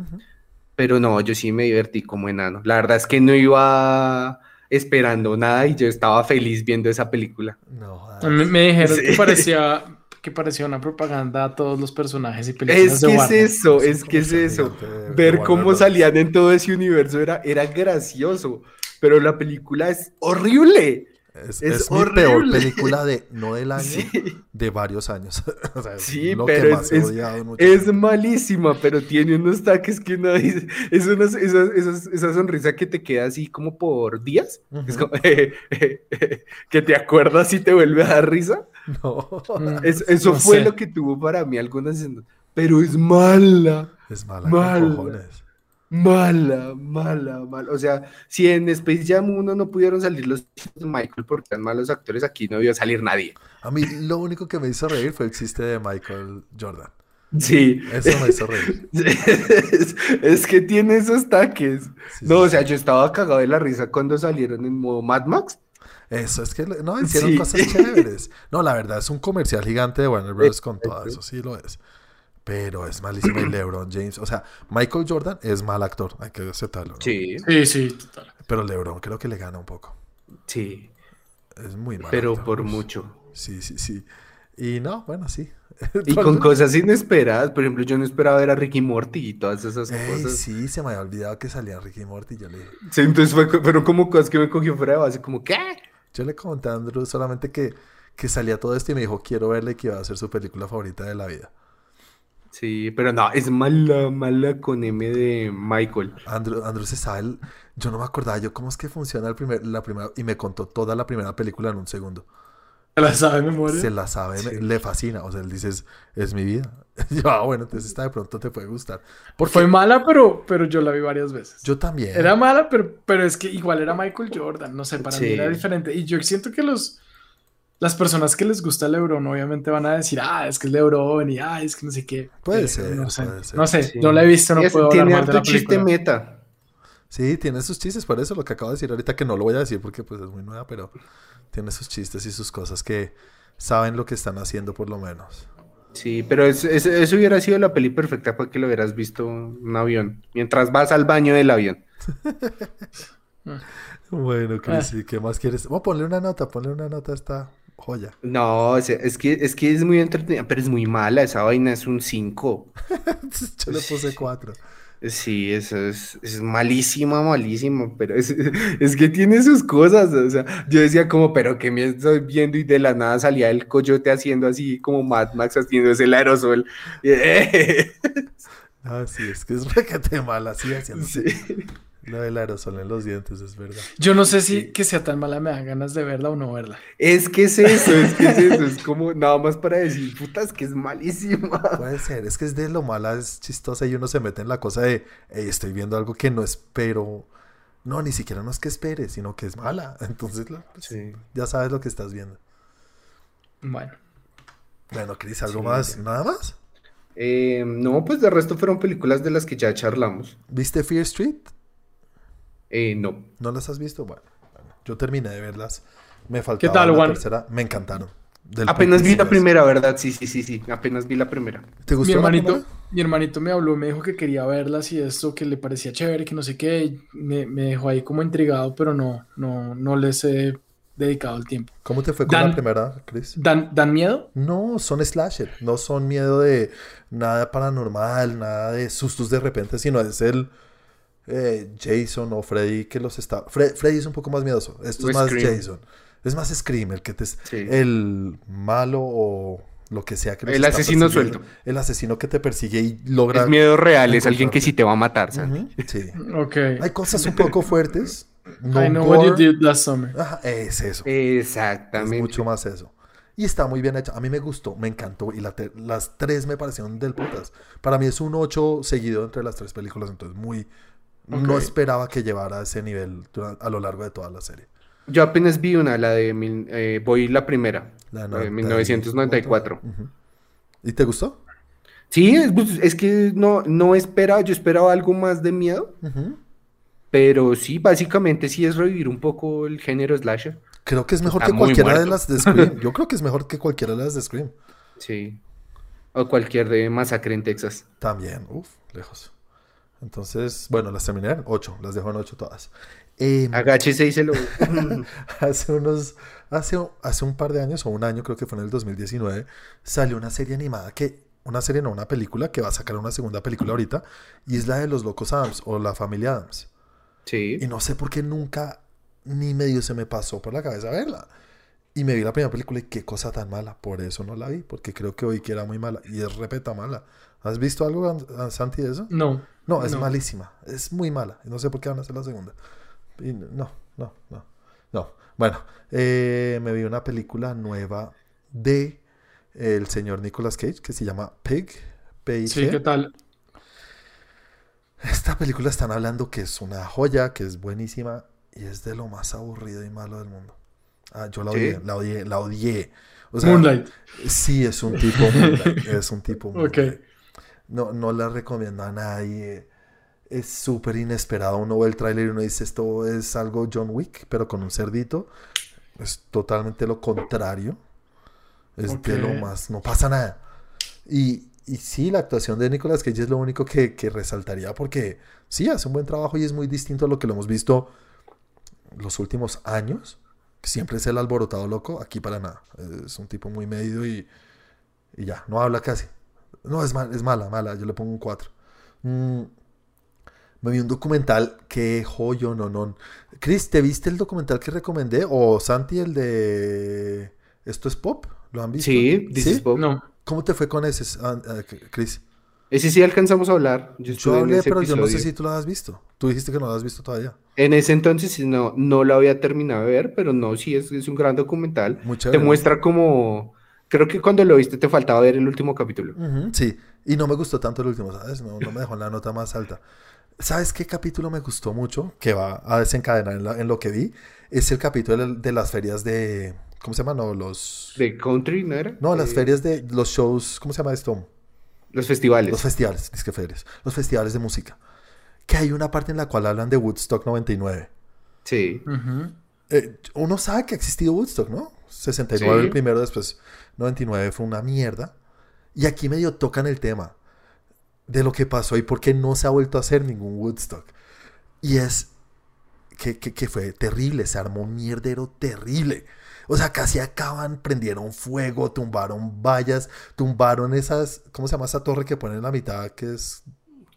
pero no, yo sí me divertí como enano. La verdad es que no iba esperando nada y yo estaba feliz viendo esa película. No, A mí me dijeron que parecía que parecía una propaganda a todos los personajes y películas Es de que es eso, es que es eso. Ver cómo salían en todo ese universo era, era gracioso, pero la película es horrible. Es, Es es mi peor horrible. película de, no del año, Sí, de varios años. O sea, es Sí, lo pero que es- he es- odiado en mucho es tiempo. malísima, pero tiene unos taques que uno dice, es una, esa, esa- esa sonrisa que te queda así como por días, es como, que te acuerdas y te vuelve a dar risa. No, Mm, Es- eso no fue sé. lo que tuvo para mí algunas escenas, pero es mala. es mala Mala. con cojones. Mala, mala, mala. O sea, si en Space Jam 1 no pudieron salir los de Michael porque eran malos actores, aquí no a salir nadie. A mí lo único que me hizo reír fue el chiste de Michael Jordan. Sí. Eso me hizo reír. es, es que tiene esos taques. Sí, No, sí, o sea, yo estaba cagado de la risa cuando salieron en modo Mad Max. Eso es que no hicieron cosas chéveres. No, la verdad es un comercial gigante de Warner Bros. con todo eso, sí lo es. Pero es malísimo y LeBron James. O sea, Michael Jordan es mal actor, hay que aceptarlo. ¿no? Sí, Sí, sí, total. Pero LeBron creo que le gana un poco. sí, Es muy mal. pero actor. por Uf. mucho. Sí, sí, sí. Y no, bueno, sí. Y con cosas inesperadas. Por ejemplo, yo no esperaba ver a Ricky Morty y todas esas Ey, cosas. sí, se me había olvidado que salía Ricky y Morty. Yo le, Sí, entonces fue, fueron como cosas que me cogió fuera de base, como, ¿qué? yo le conté a Andrew solamente que, que salía todo esto y me dijo, quiero verle que iba a ser su película favorita de la vida. Sí, pero no, es mala, mala con M de Michael. Andrew, Andrew se sabe, el- yo no me acordaba yo cómo es que funciona el primer, la primera, y me contó toda la primera película en un segundo. ¿Se la sabe memoria? Se la sabe, me- Sí. le fascina, o sea, él dice, es, es mi vida. Yo, ah, bueno, entonces esta de pronto te puede gustar. Porque Fue mala, pero, pero yo la vi varias veces. yo también. Era mala, pero, pero es que igual era Michael Jordan, no sé, para mí era diferente. Y yo siento que los, las personas que les gusta LeBron obviamente van a decir, ah, es que es LeBron y ah, es que no sé qué. Puede Pero ser, no sé, puede ser. no sé, Sí. no la he visto, no es- puedo hablar tiene mal de la harto chiste película. meta. Sí, tiene sus chistes, por eso lo que acabo de decir ahorita, que no lo voy a decir porque pues es muy nueva, pero tiene sus chistes y sus cosas que saben lo que están haciendo por lo menos. Sí, pero es- es- eso hubiera sido la peli perfecta para que lo hubieras visto en un avión, mientras vas al baño del avión. Bueno, Ah. Chris, ¿y qué más quieres? Vamos, ponle una nota, ponle una nota a esta joya. No, sea, es que, es que es muy entretenida, pero es muy mala, esa vaina es un 5. Yo le puse cuatro. Sí, eso es, es malísima, malísima, pero es, es que tiene sus cosas, o sea, yo decía como, pero que me estoy viendo y de la nada salía el coyote haciendo así como Mad Max haciendo ese aerosol. Ah, sí, es que es requete mala, sí, haciendo Sí. Lo del aerosol en los dientes, es verdad. Yo no sé si que sea tan mala me dan ganas de verla o no verla. Es que es eso, es que es eso, es como nada más para decir, puta, es que es malísima. Puede ser, es que es de lo mala, es chistosa y uno se mete en la cosa de, "Ey, estoy viendo algo que no espero. No, ni siquiera no es que espere, sino que es mala. Entonces, pues, Sí. ya sabes lo que estás viendo. Bueno, Bueno, Cris, ¿algo Sí, más? ¿Nada más? Eh, no, pues de resto fueron películas de las que ya charlamos. ¿Viste Fear Street? Eh, no. ¿No las has visto? Bueno, bueno, yo terminé de verlas. Me faltaba ¿Qué tal, la Juan? tercera. Me encantaron. Del Apenas vi la primera, ¿verdad? Sí, sí, sí, sí, apenas vi la primera. ¿Te mi gustó la hermanito, mi hermanito me habló, me dijo que quería verlas y esto, que le parecía chévere, que no sé qué, me, me dejó ahí como intrigado, pero no, no, no les he dedicado el tiempo. ¿Cómo te fue con Dan- la primera, Chris? ¿Dan, ¿Dan miedo? No, son slasher. No son miedo de nada paranormal, nada de sustos de repente, sino es el eh, Jason o Freddy que los está. Fre- Freddy es un poco más miedoso. Esto O es más Scream. Jason. Es más Scream, el que te. Sí. El malo o lo que sea que El está asesino suelto. El asesino que te persigue y logra. Es miedo real, es alguien que sí te va a matar, ¿sabes? Sí. Ok. Hay cosas un poco fuertes. No I know what you gore. did last summer. Ajá, es eso. Es Exactamente. mucho más eso. Y está muy bien hecho. A mí me gustó, me encantó. Y la las tres me parecieron del putas. Para mí es un 8 seguido entre las tres películas. Entonces, muy. No esperaba que llevara a ese nivel a lo largo de toda la serie. Yo apenas vi una, la de mil- eh, voy la primera, La de 90 y- 1994. Ujú. ¿Y te gustó? Sí, es, pues, es que no, no esperaba, yo esperaba algo más de miedo, pero sí, básicamente sí es revivir un poco el género slasher. Creo que es mejor Está que cualquiera de las de Scream. Yo creo que es mejor que cualquiera de las de Scream. Sí. O cualquier de masacre en Texas. También, uff, lejos. Entonces, bueno, las terminé en 8. Las dejo en 8 todas. Em, Agáchese y se lo. hace unos hace, hace un par de años o un año creo que fue en el 2019 salió una serie animada que una serie no una película que va a sacar una segunda película ahorita y es la de los locos Adams o la familia Adams Sí. y no sé por qué nunca ni medio se me pasó por la cabeza verla y me vi la primera película y qué cosa tan mala por eso no la vi porque creo que oí que era muy mala y es repeta mala ¿has visto algo An- Santi de eso? No. No, es No. malísima. Es muy mala. No sé por qué van a hacer la segunda. Y no, no, no. No. Bueno, eh, me vi una película nueva de el señor Nicolas Cage que se llama Pig. P-I-G. Sí, ¿qué tal? Esta película están hablando que es una joya, que es buenísima y es de lo más aburrido y malo del mundo. Ah, yo la ¿Sí? odié, la odié, la odié. O sea, Moonlight. Sí, es un tipo Moonlight, es un tipo Ok. Moonlight. No, no la recomiendo a nadie. Es súper inesperado. Uno ve el tráiler y uno dice, esto es algo John Wick, pero con un cerdito. Es totalmente lo contrario. Es de lo más... No pasa nada. Y, y sí, la actuación de Nicolas Cage es lo único que, que resaltaría porque sí, hace un buen trabajo y es muy distinto a lo que lo hemos visto los últimos años. Siempre es el alborotado loco, aquí para nada. Es un tipo muy medido y, y ya, no habla casi. No, es, mal, es mala, mala, yo le pongo un 4. me vi un documental que joyo, no, no. Chris, ¿te viste el documental que recomendé? ¿O Santi, el de ¿Esto es Pop? ¿Lo han visto? Sí, This is Pop. No. ¿Cómo te fue con ese, ah, ah, Chris? Ese sí alcanzamos a hablar. Yo, Yo estuve en hablé, ese pero yo no sé si tú lo has visto. Tú dijiste que no lo has visto todavía. En ese entonces sí, no, no lo había terminado de ver, pero no, sí, es, es un gran documental. Muy Te muestra como... Creo que cuando lo viste te faltaba ver el último capítulo. Sí, y no me gustó tanto el último, ¿sabes? No, no me dejó en la nota más alta. ¿Sabes qué capítulo me gustó mucho? Que va a desencadenar en, la- en lo que vi. Es el capítulo de, de las ferias de... ¿Cómo se llama? No, los... De country, ¿no era? No, las Eh, ferias de los shows... ¿Cómo se llama esto? Los festivales. Los festivales, es que ferias. Los festivales de música. Que hay una parte en la cual hablan de Woodstock 99. Sí. Ujú. Eh, uno sabe que ha existido Woodstock, ¿no? 69 Sí. el primero, después 99 fue una mierda. Y aquí medio tocan el tema de lo que pasó y por qué no se ha vuelto a hacer ningún Woodstock. Y es que, que- que fue terrible, se armó un mierdero terrible. O sea, casi acaban, prendieron fuego, tumbaron vallas, tumbaron esas, ¿cómo se llama esa torre que ponen en la mitad? Que es,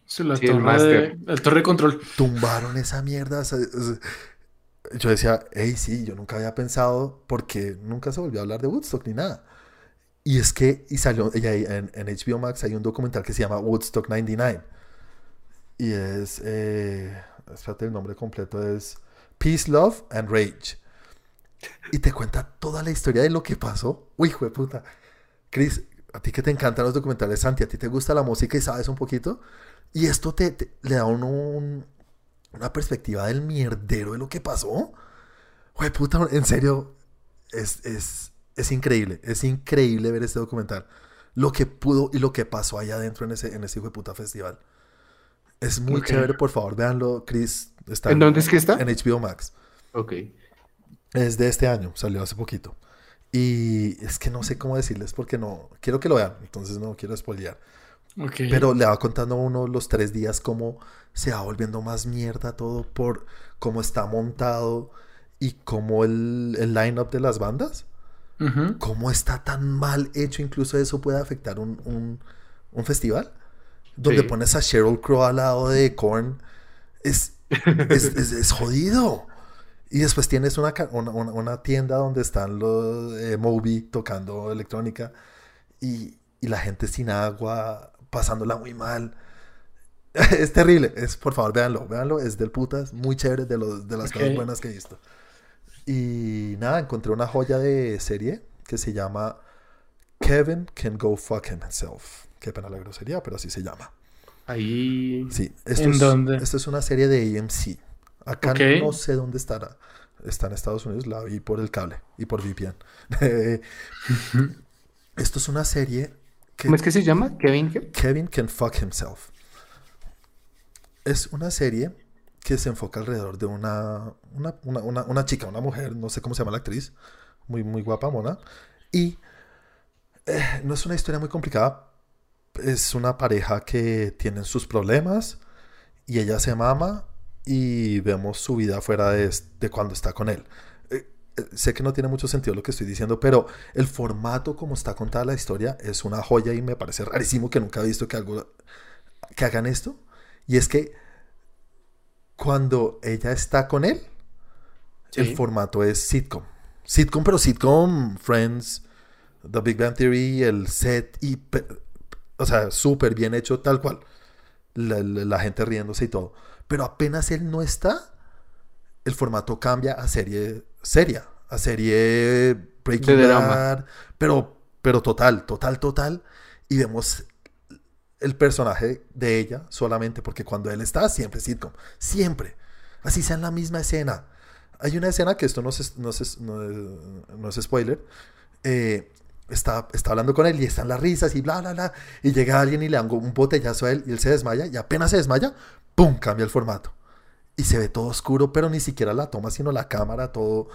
Sí, la Sí, el torre máster. de, la torre de control. tumbaron esa mierda. Yo decía, hey, sí, yo nunca había pensado, porque nunca se volvió a hablar de Woodstock ni nada. Y es que, y salió, y ahí en, HBO Max hay un documental que se llama Woodstock 99. Y es, eh, espérate, el nombre completo es Peace, Love and Rage. Y te cuenta toda la historia de lo que pasó. Uy, hijo de puta. Chris, a ti que te encantan los documentales, Santi, a ti te gusta la música y sabes un poquito. Y esto te, le da un- una perspectiva del mierdero de lo que pasó. Güey, puta, en serio, es, es, es increíble. Es increíble ver este documental. Lo que pudo y lo que pasó allá adentro en ese, en ese hijo de puta festival. Es muy chévere, por favor, véanlo. Chris está ¿En dónde es que está? En HBO Max. Ok. Es de este año, salió hace poquito. Y es que no sé cómo decirles porque no quiero que lo vean, entonces no quiero spoilear. Ok. Pero le va contando a uno los tres días cómo se va volviendo más mierda todo por cómo está montado y cómo el, el line-up de las bandas, Ujú. cómo está tan mal hecho, incluso eso puede afectar un, un- un festival. Donde Sí. pones a Sheryl Crow al lado de Korn, es, es, es- es jodido. Y después tienes una, una- una tienda donde están los eh, Moby tocando electrónica y, y la gente sin agua, pasándola muy mal. Es terrible. Es, por favor, véanlo. Véanlo. Es del putas. Muy chévere. De, los, de las cosas buenas que he visto. Y nada, encontré una joya de serie que se llama Kevin Can Go Fuck Himself. Qué pena la grosería, pero así se llama. Ahí. Sí, esto, ¿En es, dónde? esto es una serie de AMC. Acá no sé dónde estará. Está en Estados Unidos, la vi por el cable y por VPN. Esto es una serie ¿Cómo es que se llama? Kevin. ¿qué? Kevin Can Fuck Himself. Es una serie que se enfoca alrededor de una, una, una, una- una chica, una mujer, no sé cómo se llama la actriz, muy, muy guapa, mona. Y eh, no es una historia muy complicada. Es una pareja que tienen sus problemas y ella se mama y vemos su vida fuera de, de cuando está con él. Sé que no tiene mucho sentido lo que estoy diciendo, pero el formato como está contada la historia es una joya y me parece rarísimo que nunca he visto que, algo, que hagan esto. Y es que cuando ella está con él, Sí. el formato es sitcom. Sitcom, pero sitcom, Friends, The Big Bang Theory, el set, y, o sea, súper bien hecho, tal cual. La, la- la gente riéndose y todo. Pero apenas él no está, el formato cambia a serie seria, a serie Breaking De. Bad, pero, pero total, total, total. Y vemos el personaje de ella solamente porque cuando él está, siempre sitcom, siempre. Así sea en la misma escena. Hay una escena que esto no es, no es, no es- no es spoiler. eh, está, está hablando con él y están las risas y bla, bla, bla. Y llega alguien y le dan un botellazo a él y él se desmaya. Y apenas se desmaya, ¡pum! Cambia el formato. Y se ve todo oscuro, pero ni siquiera la toma, sino la cámara, todo.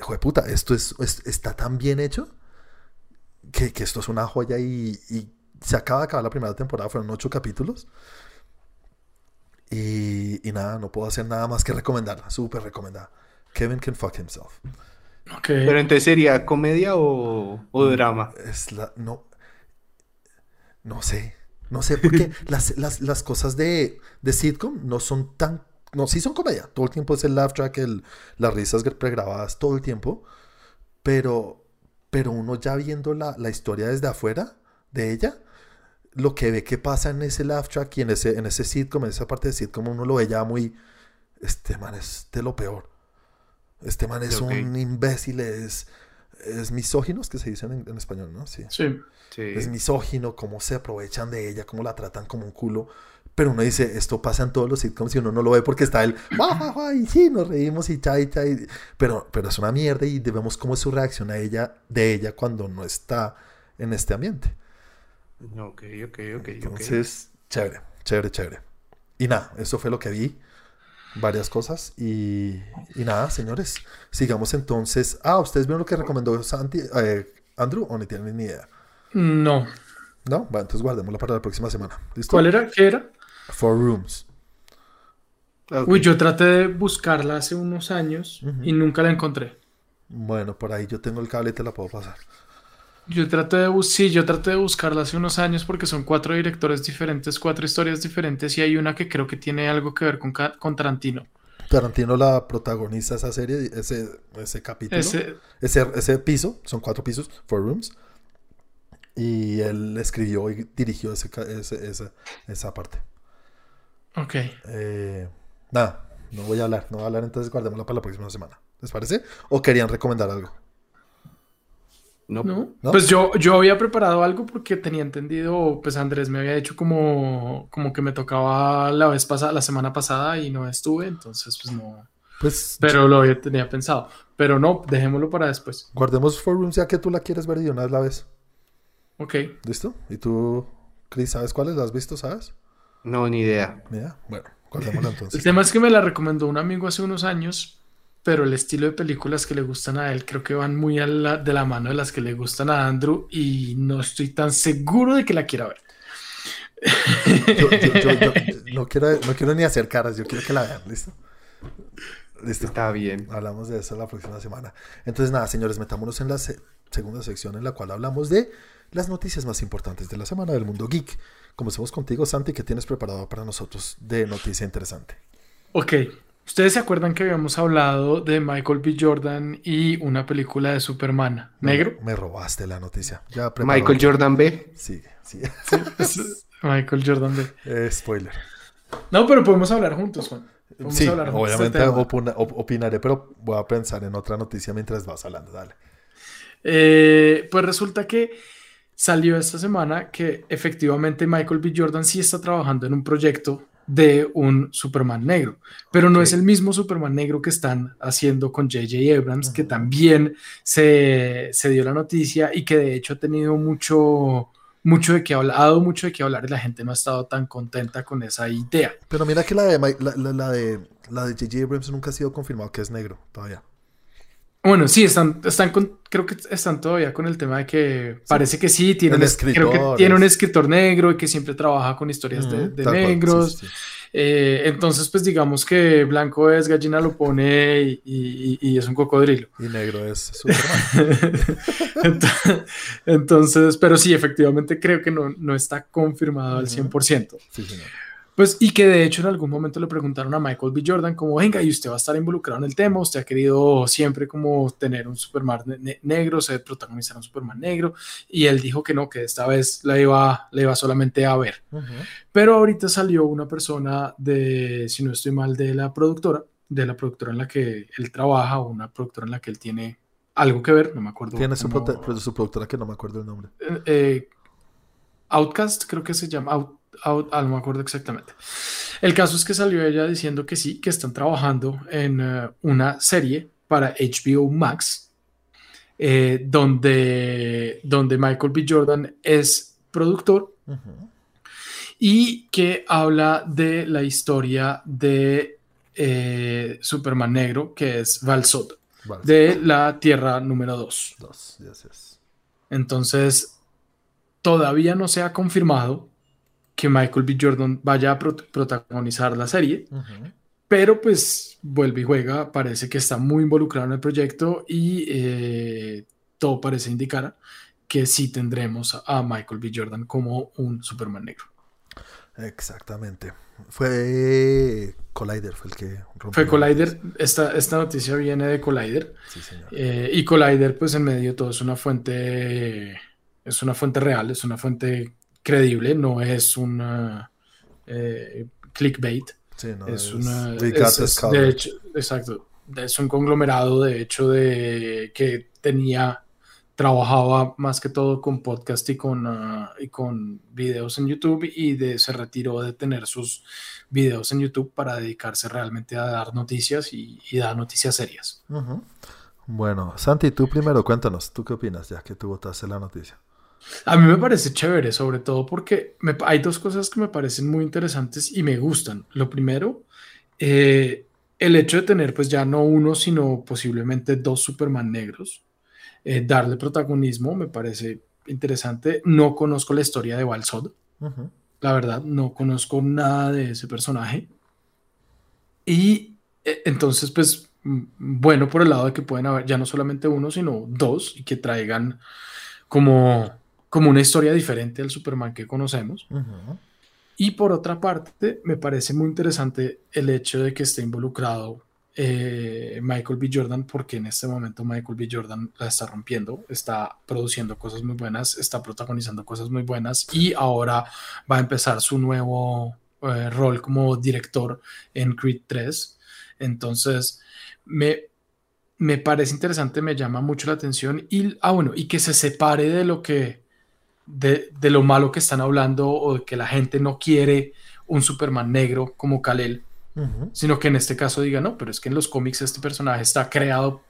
Joder, puta, esto es, es- está tan bien hecho que, que esto es una joya y, y se acaba de acabar la primera temporada, fueron ocho capítulos. Y, y nada, no puedo hacer nada más que recomendarla, súper recomendada. Kevin can fuck himself. Ok. Pero entonces sería comedia o, o drama. Es la. No. No sé. No sé, porque las, las, las cosas de, de sitcom no son tan. No, sí son comedia. Todo el tiempo es el laugh track, el, las risas pregrabadas todo el tiempo. Pero, pero uno ya viendo la, la historia desde afuera de ella, lo que ve que pasa en ese laugh track y en ese, en ese sitcom, en esa parte de sitcom, uno lo ve ya muy. Este man es de lo peor. Este man es un imbécil, es, es misógino, es que se dicen en, en español, ¿no? Sí. Sí. Sí. Es misógino, cómo se aprovechan de ella, cómo la tratan como un culo. Pero uno dice, esto pasa en todos los sitcoms y uno no lo ve porque está el, y sí, nos reímos y chai, chai. Pero, pero es una mierda y vemos cómo es su reacción a ella, de ella cuando no está en este ambiente. Ok, ok, ok. ok. Entonces, chévere, chévere, chévere. Y nada, eso fue lo que vi. varias cosas. Y, y nada, señores, sigamos entonces. Ah, ¿ustedes vieron lo que recomendó Santi, eh, Andrew o no tienen ni idea? No. No, bueno, entonces guardémoslo para la próxima semana. ¿Listo? ¿Cuál era? ¿Qué era? Four Rooms. Ok. Uy, yo traté de buscarla hace unos años y nunca la encontré. Bueno, por ahí yo tengo el cable y te la puedo pasar. Yo traté de bus sí, yo traté de buscarla hace unos años porque son cuatro directores diferentes, cuatro historias diferentes y hay una que creo que tiene algo que ver con, con Tarantino. Tarantino la protagoniza esa serie, ese, ese capítulo. Ese... Ese, Ese, piso, son cuatro pisos, four rooms. Y él escribió y dirigió ese, ca- ese- esa, esa parte. Ok. Eh, nada, no voy a hablar, no voy a hablar, entonces guardémosla para la próxima semana. ¿Les parece? ¿O querían recomendar algo? No. ¿No? ¿No? Pues yo, yo había preparado algo porque tenía entendido, pues Andrés me había dicho como, como que me tocaba la vez pasada, la semana pasada y no estuve, entonces pues no. Pues Pero lo había- tenía pensado. Pero no, dejémoslo para después. guardemos four rooms ya que tú la quieres ver y de una vez la vez. Ok. ¿Listo? ¿Y tú, Chris, sabes cuáles? ¿La has visto? ¿Sabes? No, ni idea. Bueno, guardémosla El entonces. tema es que me la recomendó un amigo hace unos años, pero el estilo de películas que le gustan a él creo que van muy a la- de la mano de las que le gustan a Andrew y no estoy tan seguro de que la quiera ver. Yo, yo- yo- yo no, quiero, no quiero ni hacer caras, yo quiero que la vean, ¿listo? Listo. Está bien. Hablamos de eso la próxima semana. Entonces, nada, señores, metámonos en la se- segunda sección en la cual hablamos de las noticias más importantes de la semana del mundo geek. Comencemos contigo, Santi, ¿qué tienes preparado para nosotros de noticia interesante? Ok, ¿ustedes se acuerdan que habíamos hablado de Michael B. Jordan y una película de Superman negro? Me robaste la noticia. Ya Michael Jordan B. Sigue, sí. Michael Jordan. Eh, spoiler. No, pero podemos hablar juntos, Juan. Podemos Sí, hablar juntos de este obviamente tema. opina- op- opinaré, pero voy a pensar en otra noticia mientras vas hablando. Dale. Eh, pues resulta que salió esta semana que efectivamente Michael B. Jordan sí está trabajando en un proyecto de un Superman negro, pero no es el mismo Superman negro que están haciendo con J.J. Abrams, que también se, se dio la noticia y que de hecho ha tenido mucho, mucho de qué hablar, ha dado mucho de qué hablar y la gente no ha estado tan contenta con esa idea. Pero mira que la de Mi- la, la- la de la de J.J. Abrams nunca ha sido confirmado que es negro todavía. Bueno, sí, están, están con, creo que están todavía con el tema de que parece que sí, tiene un, creo que escritor tiene un es- escritor negro y que siempre trabaja con historias de, de negros. sí, sí, sí. Eh, entonces, pues digamos que blanco es, gallina lo pone y, y- y es un cocodrilo. Y negro es Superman. Ent- Entonces, pero sí, efectivamente creo que no, no está confirmado al Ujú. 100%. Sí, señor. Pues, y que de hecho en algún momento le preguntaron a Michael B. Jordan como, venga, y usted va a estar involucrado en el tema, usted ha querido siempre como tener un Superman ne- ne- negro, ser protagonizar un Superman negro, y él dijo que no, que esta vez la iba, la iba solamente a ver. Pero ahorita salió una persona de, si no estoy mal, de la productora, de la productora en la que él trabaja, o una productora en la que él tiene algo que ver, no me acuerdo. Tiene su, su productora que no me acuerdo el nombre. eh, eh, Outcast, creo que se llama, Out- Out- ah, no me acuerdo exactamente. El caso es que salió ella diciendo que sí, que están trabajando en eh, una serie para HBO Max, eh, donde, donde Michael B. Jordan es productor y que habla de la historia de eh, Superman Negro, que es Val Zod, Vale, de la Tierra número 2. dos, yes, yes. Entonces, todavía no se ha confirmado que Michael B. Jordan vaya a prot- protagonizar la serie, pero pues vuelve y juega, parece que está muy involucrado en el proyecto y eh, todo parece indicar que sí tendremos a Michael B. Jordan como un Superman negro. Exactamente. Fue Collider, fue el que rompió Fue Collider, esta, esta noticia viene de Collider Sí, señor. eh, y Collider pues en medio de todo es una fuente, es una fuente real, es una fuente creíble, no es una eh, clickbait. Sí, no, es una. Es- this de hecho, exacto. Es un conglomerado, de hecho, de que tenía. Trabajaba más que todo con podcast y con, ah, y con videos en YouTube y de, se retiró de tener sus videos en YouTube para dedicarse realmente a dar noticias y, y dar noticias serias. Bueno, Santi, tú primero, cuéntanos, ¿tú qué opinas ya que tú votaste la noticia? A mí me parece chévere, sobre todo porque me- hay dos cosas que me parecen muy interesantes y me gustan. Lo primero, eh, el hecho de tener pues ya no uno, sino posiblemente dos Superman negros, eh, darle protagonismo me parece interesante. No conozco la historia de Balsod. La verdad, no conozco nada de ese personaje. Y eh, entonces, pues, bueno, por el lado de que pueden haber ya no solamente uno, sino dos, y que traigan como, como una historia diferente al Superman que conocemos. Y por otra parte, me parece muy interesante el hecho de que esté involucrado eh, Michael B. Jordan, porque en este momento Michael B. Jordan la está rompiendo, está produciendo cosas muy buenas, está protagonizando cosas muy buenas y ahora va a empezar su nuevo eh, rol como director en Creed 3. Entonces, me, me parece interesante, me llama mucho la atención y, ah, bueno, y que se separe de lo que, de, de lo malo que están hablando o de que la gente no quiere un Superman negro como Kal-El sino que en este caso diga, no, pero es que en los cómics este personaje está creado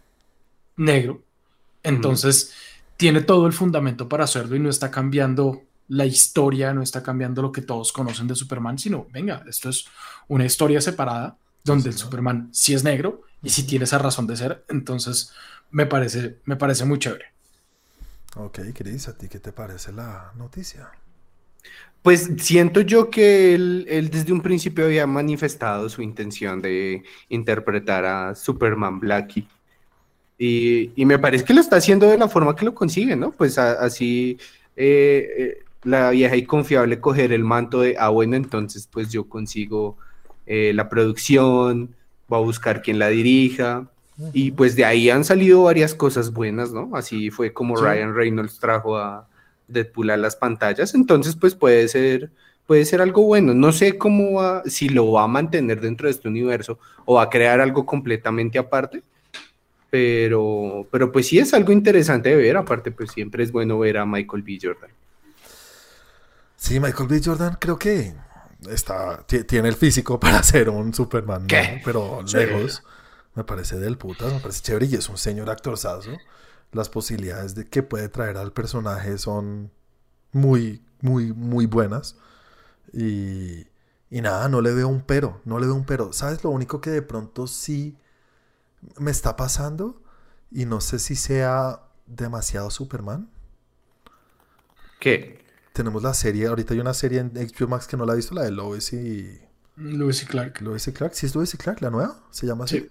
negro, entonces tiene todo el fundamento para hacerlo y no está cambiando la historia, no está cambiando lo que todos conocen de Superman, sino, venga, esto es una historia separada donde el Superman sí es negro y sí tiene esa razón de ser, entonces me parece, me parece muy chévere. Ok, Cris, ¿a ti qué te parece la noticia? Pues siento yo que él, desde un principio había manifestado su intención de interpretar a Superman Blackie. Y, me parece que lo está haciendo de la forma que lo consigue, ¿no? Pues así eh, eh, la vieja y confiable coger el manto de, ah, bueno, entonces pues yo consigo eh, la producción, voy a buscar quien la dirija. Y pues de ahí han salido varias cosas buenas, ¿no? Así fue como Ryan Reynolds trajo a, Deadpool a las pantallas, entonces pues puede ser, puede ser algo bueno. No sé cómo va, si lo va a mantener dentro de este universo o va a crear algo completamente aparte, pero, pero pues sí es algo interesante de ver, aparte pues siempre es bueno ver a Michael B. Jordan. Sí, Michael B. Jordan creo que está, tiene el físico para ser un Superman, pero lejos. Me parece del putas, me parece chévere y es un señor actorzazo las posibilidades de que puede traer al personaje son muy, muy, muy buenas. Y, y nada, no le veo un pero, no le veo un pero. ¿Sabes? Lo único que de pronto sí me está pasando, y no sé si sea demasiado Superman. ¿Qué? Tenemos la serie, ahorita hay una serie en HBO Max que no la he visto, la de Lois y... Lois y Clark. Lois y Clark, ¿sí es Lois y Clark, la nueva? ¿Se llama así? Sí.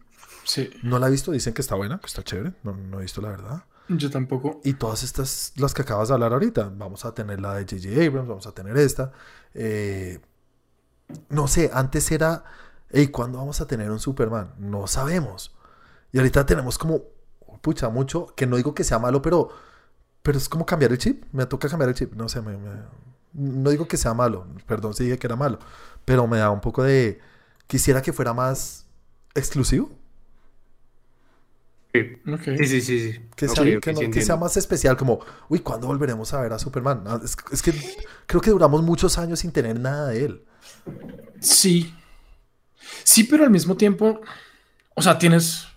No la he visto, dicen que está buena, que está chévere. No, no he visto la verdad. Yo tampoco. Y todas estas, las que acabas de hablar ahorita. Vamos a tener la de J.J. Abrams, vamos a tener esta. Eh, no sé, antes era, hey, ¿cuándo vamos a tener un Superman? No sabemos. Y ahorita tenemos como, pucha, mucho, que no digo que sea malo, pero, pero es como cambiar el chip. Me toca cambiar el chip. No sé, no digo que sea malo. Perdón si dije que era malo. Pero me da un poco de, quisiera que fuera más exclusivo. Sí, sí, sí, sí. Que, sea, más especial, como, uy, ¿cuándo volveremos a ver a Superman? Es, que creo que duramos muchos años sin tener nada de él. Sí. Sí, pero al mismo tiempo, o sea, tienes,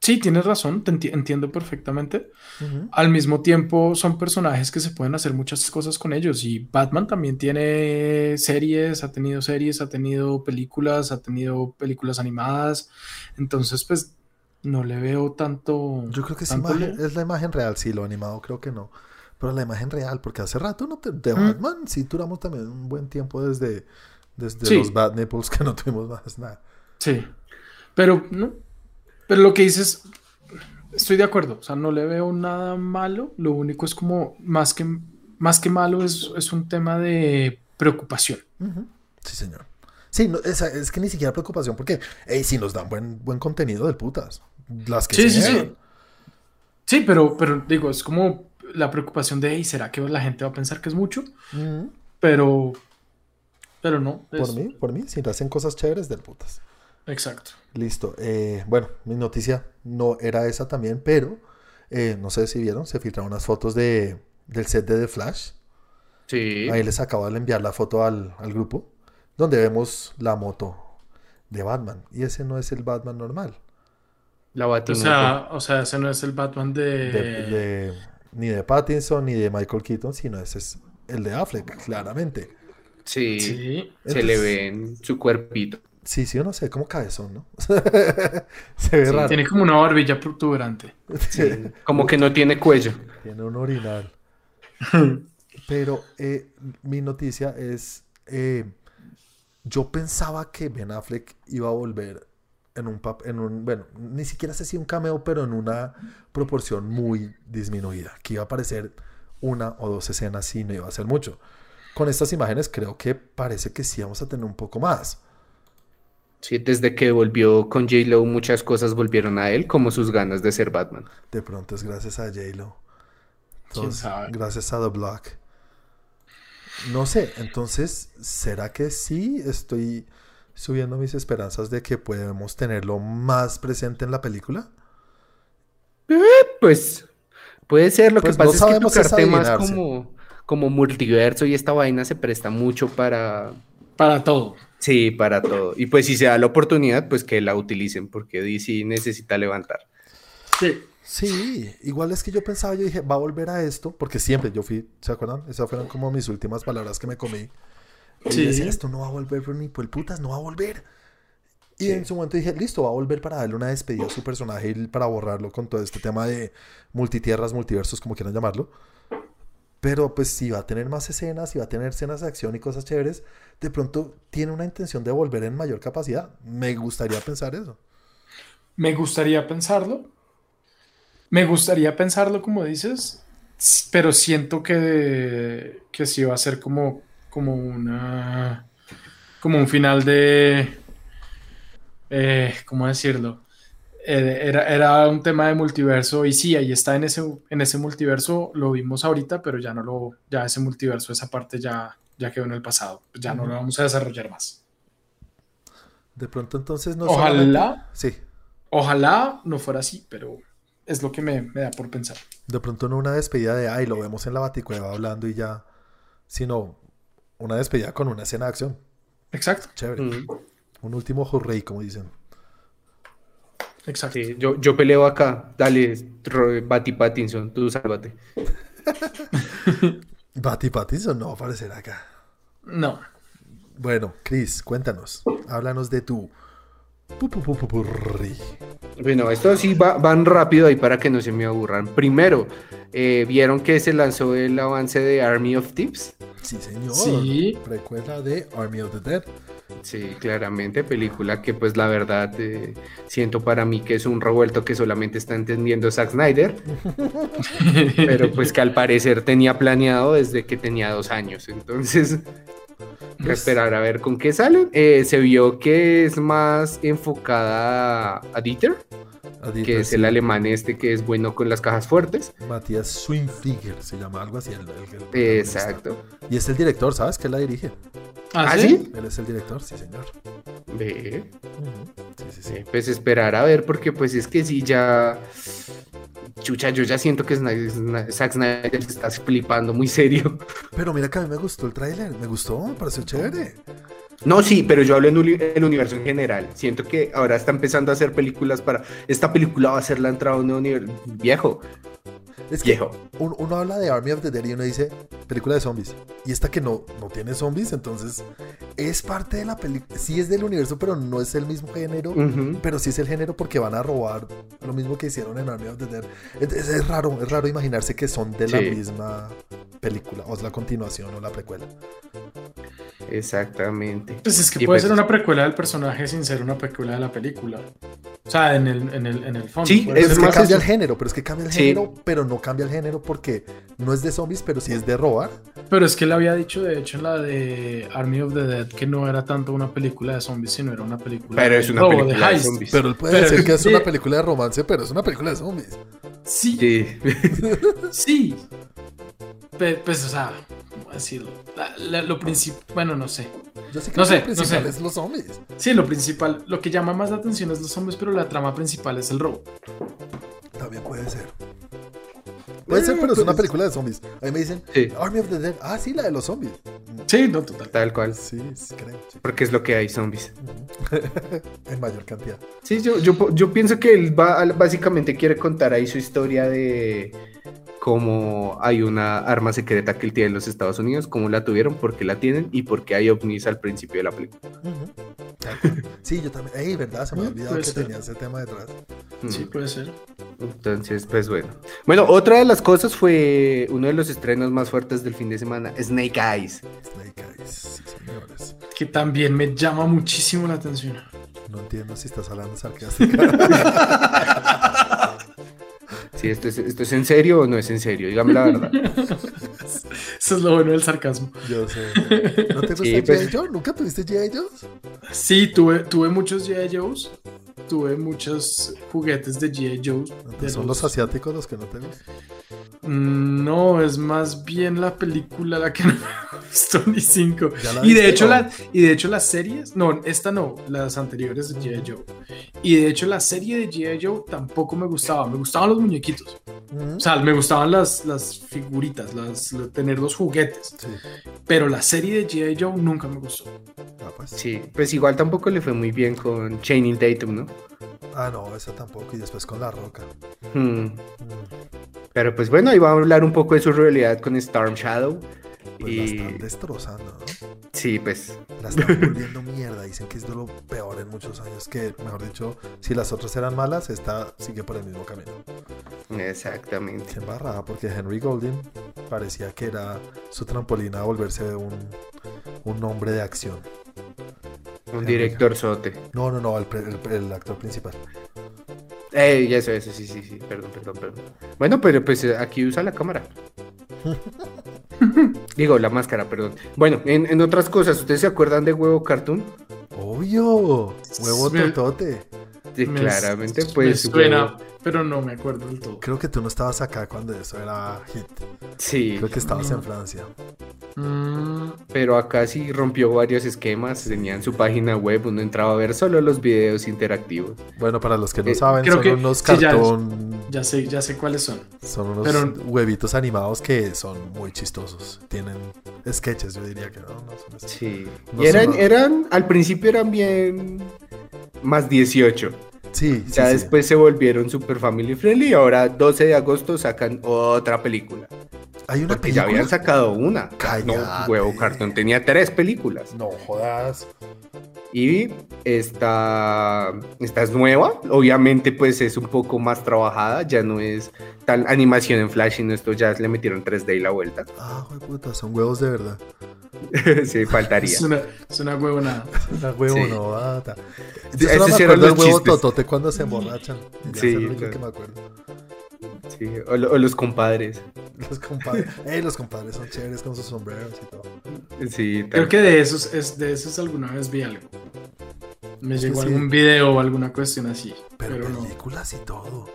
sí, tienes razón, te entiendo perfectamente. Al mismo tiempo, son personajes que se pueden hacer muchas cosas con ellos. Y Batman también tiene series, ha tenido series, ha tenido películas, ha tenido películas animadas. Entonces, pues no le veo tanto. Yo creo que es la imagen real, sí, lo animado creo que no. Pero la imagen real, porque hace rato no te, de Batman sí duramos también un buen tiempo desde, desde los Bad Nipples que no tuvimos más nada. Sí. Pero, ¿no? Pero lo que dices, estoy de acuerdo. O sea, no le veo nada malo. Lo único es como, más que, más que malo, es, es un tema de preocupación. Sí, señor. Sí, es, es, que ni siquiera preocupación, porque hey, si nos dan buen, buen contenido del putas. Las que sí, sí, sí. Sí, pero, pero digo, es como la preocupación de, ¿será que la gente va a pensar que es mucho? Pero, pero no. Por mí, por mí, si hacen cosas chéveres del putas. Exacto. Listo. Eh, bueno, mi noticia no era esa también, pero eh, no sé si vieron, se filtraron unas fotos de, del set de The Flash. Sí. Ahí les acabo de enviar la foto al, al grupo, donde vemos la moto de Batman. Y ese no es el Batman normal. La o sea, o sea, ese no es el Batman de... Ni de Pattinson ni de Michael Keaton, sino ese es el de Affleck, claramente. Sí, se le ve en su cuerpito. Sí, sí, yo no sé, como cabezón, ¿no? Se ve Sí, raro. tiene como una barbilla protuberante. Sí, como que no tiene cuello. Tiene un orinal. Pero eh, mi noticia es, eh, yo pensaba que Ben Affleck iba a volver en un, pap- en un, bueno, ni siquiera sé si un cameo, pero en una proporción muy disminuida, que iba a aparecer una o dos escenas y no iba a ser mucho. Con estas imágenes creo que parece que sí vamos a tener un poco más. Sí, desde que volvió con J-Lo muchas cosas volvieron a él, como sus ganas de ser Batman. De pronto es gracias a J-Lo. ¿Quién Entonces, sabe? Gracias a The Block. No sé, entonces, ¿será que sí estoy subiendo mis esperanzas de que podemos tenerlo más presente en la película? Pues puede ser, lo Pues que no pasa es que sabemos tocar es temas como, como multiverso y esta vaina se presta mucho para, Para todo. sí, para todo. Y pues si se da la oportunidad, pues que la utilicen, porque DC necesita levantar. Sí. Sí, igual es que yo pensaba, yo dije, va a volver a esto, porque siempre yo fui, ¿se acuerdan? Esas fueron como mis últimas palabras que me comí. Y Sí. decía, esto no va a volver, pero ni por el putas, no va a volver. Y Sí. en su momento dije, listo, va a volver para darle una despedida a su personaje y para borrarlo con todo este tema de multitierras, multiversos, como quieran llamarlo. Pero pues si va a tener más escenas, si va a tener escenas de acción y cosas chéveres, de pronto tiene una intención de volver en mayor capacidad. Me gustaría pensar eso. Me gustaría pensarlo. Me gustaría pensarlo como dices, pero siento que, que sí va a ser como, como una como un final de eh, ¿cómo decirlo? Eh, era, era un tema de multiverso y sí, ahí está en ese, en ese multiverso, lo vimos ahorita, pero ya no lo, ya ese multiverso, esa parte ya, ya quedó en el pasado, ya no lo vamos a desarrollar más. De pronto entonces no Ojalá. solamente- Sí, Ojalá no fuera así, pero es lo que me, me da por pensar. De pronto no una despedida de, ay, lo vemos en la baticueva hablando y ya, sino una despedida con una escena de acción. Exacto, Chévere. Mm, Un último hurray, como dicen. exacto. sí, yo, yo peleo acá. Dale, Batty Pattinson, tú sálvate. Batty Pattinson no va a aparecer acá. No, Bueno, Chris, cuéntanos. Háblanos de tu pu- Bueno, esto sí va- van rápido ahí para que no se me aburran. Primero, eh, ¿vieron que se lanzó el avance de Army of Tips? Sí, señor. Sí. Precuela de Army of the Dead. Sí, claramente, película que pues la verdad eh, siento para mí que es un revuelto que solamente está entendiendo Zack Snyder, pero pues que al parecer tenía planeado desde que tenía dos años, entonces que Pues- esperar a ver con qué salen. Eh, se vio que es más enfocada a Dieter, que es el alemán este que es bueno con las cajas fuertes. Matías Swingfiger, se llama algo así. el- el- el protagonista. Exacto. Y es el director, ¿sabes? Que la dirige. ¿Ah, ¿Ah, sí? sí? Él es el director, sí, señor. Ve. Sí, sí, sí. Sí, pues esperar a ver, porque pues es que sí ya. Chucha, yo ya siento que Zack Snyder se está flipando muy serio. Pero mira que a mí me gustó el tráiler, me gustó, me pareció chévere. No, sí, pero yo hablo en el universo en general. Siento que ahora está empezando a hacer películas para. Esta película va a ser la entrada a un universo viejo. Es que Viejo. un- uno habla de Army of the Dead y uno dice película de zombies. Y esta que no, no tiene zombies, entonces es parte de la película. Sí es del universo, pero no es el mismo género. Pero sí es el género porque van a robar lo mismo que hicieron en Army of the Dead. Es, es- es raro, es raro imaginarse que son de la misma película, o es la continuación o la precuela. Exactamente. Pues es que Y puede pues- ser una precuela del personaje sin ser una precuela de la película. O sea, en el, en el, en el fondo. Sí, Es es, que más cambia eso. el género, pero es que cambia el Sí. género, pero no cambia el género porque no es de zombies, pero sí es de robar. Pero es que él había dicho, de hecho, en la de Army of the Dead, que no era tanto una película de zombies, sino era una película Pero de es una robo, película de heist. zombies. Pero él puede Pero- decir que es sí. una película de romance, pero es una película de zombies. Sí, Sí. sí. Pues, o sea, ¿cómo decirlo? La- la- lo principal, bueno, no sé. Yo sé que No lo sé, no principal sé. es los zombies. Sí, lo principal, lo que llama más la atención es los zombies, pero la trama principal es el robo. También puede ser. Puede ser, pero es una película de zombies. Ahí me dicen, Sí. Army of the Dead. Ah, sí, la de los zombies. Sí, no, total. Tal cual. Sí, sí, creo. sí. Porque es lo que hay, zombies. en mayor cantidad. Sí, yo, yo, yo pienso que él va, básicamente quiere contar ahí su historia de cómo hay una arma secreta que él tiene en los Estados Unidos, cómo la tuvieron, por qué la tienen y por qué hay ovnis al principio de la película. Sí, yo también. Ey, ¿verdad? Se me ha olvidado que ser. tenía ese tema detrás. Sí, puede ser. Entonces, pues bueno. Bueno, otra de las cosas fue uno de los estrenos más fuertes del fin de semana, Snake Eyes. Snake Eyes, sí, señores. Que también me llama muchísimo la atención. No entiendo si estás hablando sarcástica. Sí, esto es, esto es en serio o no es en serio, dígame la verdad. Eso es lo bueno del sarcasmo. Yo sé. ¿No te gusta Sí, G.I. pues- Joe? ¿Nunca tuviste G.I. Joe? Sí, tuve, tuve muchos G.I. Joes. Tuve muchos juguetes de G.I. Joe. de ¿Son los asiáticos los que no te gustan? Mm, No, es más bien la película la que no me gustó ni cinco. ¿Ya la Y de hecho la, y de hecho las series, no, esta no, las anteriores de G.I. Joe. Y de hecho la serie de G.I. Joe tampoco me gustaba. Me gustaban los muñequitos. O sea, me gustaban las, las figuritas, las, tener los juguetes. Sí. Pero la serie de G.I. Joe nunca me gustó. Sí, pues igual tampoco le fue muy bien con Channing Tatum, ¿no? Ah, no, esa tampoco. Y después con La Roca. Hmm. Mm, Pero pues bueno, ahí va a hablar un poco de su realidad con Storm Shadow. Pues y la están destrozando, ¿no? sí, pues La están volviendo mierda. Dicen que es de lo peor en muchos años. Que, mejor dicho, si las otras eran malas, esta sigue por el mismo camino. exactamente. Qué embarrada, porque Henry Golding parecía que era su trampolín a volverse un, un hombre de acción. Un director sote. No, no, no, el, pre- el- el actor principal. Eh, eso, eso, sí, sí, sí, perdón, perdón, perdón. Bueno, pero pues eh, aquí usa la cámara. Digo, la máscara, perdón. Bueno, en, en otras cosas, ¿ustedes se acuerdan de Huevo Cartoon? Obvio, huevo Me- totote. Sí, Me- claramente, me pues. suena, pero no me acuerdo del todo. Creo que tú no estabas acá cuando eso era hit. Sí, Creo que estabas No. en Francia. Mm, pero acá sí rompió varios esquemas. Tenían su página web, uno entraba a ver solo los videos interactivos. Bueno, para los que no Eh, saben, creo son que- unos sí, ya- cartón, ya sé, ya sé cuáles son. son unos pero- huevitos animados que son muy chistosos. Tienen sketches, yo diría que no, no son. Sí. No y eran, son- eran, al principio eran bien más 18. Sí, Ya sí. después se volvieron super family friendly y ahora 12 de agosto sacan otra película. Hay una Porque ya película. habían sacado una. Cállate. No, huevo cartón tenía tres películas. No jodas. Y esta, esta es nueva. Obviamente pues es un poco más trabajada. Ya no es tal animación en flash, sino esto ya le metieron 3D y la vuelta. Ah, puta, son huevos de verdad. sí, faltaría. Es una, es una huevonada. La huevo Sí. no bata. Sí, Yo solo esos me acuerdo del huevo chistes. totote cuando se emborrachan. Ya Sí, es el único claro. que me acuerdo. Sí, o, lo- o los compadres. Los compadres. Ey, los compadres son chéveres con sus sombreros y todo. Sí, tal Creo que de esos, es, de esos alguna vez vi algo. Me llegó sí. algún video o alguna cuestión así. Pero, Pero, no. películas y todo.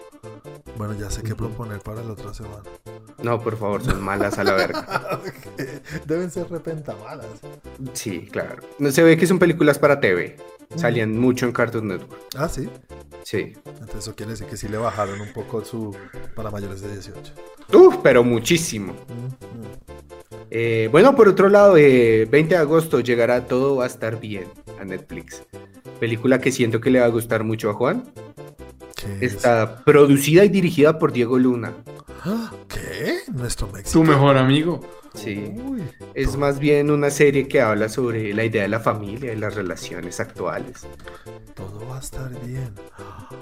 Bueno, ya sé qué proponer para la otra semana. No, por favor, son malas a la verga. Deben ser repentamalas. Sí, claro. Se ve que son películas para TV. Salían mucho en Cartoon Network. Ah, sí. Sí. Entonces eso quiere decir que sí le bajaron un poco su para mayores de 18. Uf, pero muchísimo. Mm, mm. Eh, bueno, por otro lado, eh, 20 de agosto llegará Todo va a estar bien a Netflix. Película que siento que le va a gustar mucho a Juan. Está producida y dirigida por Diego Luna. Ah, ¿Qué? Nuestro México. Tu mejor amigo. Sí. Uy, Es más bien una serie que habla sobre la idea de la familia y las relaciones actuales. todo va a estar bien.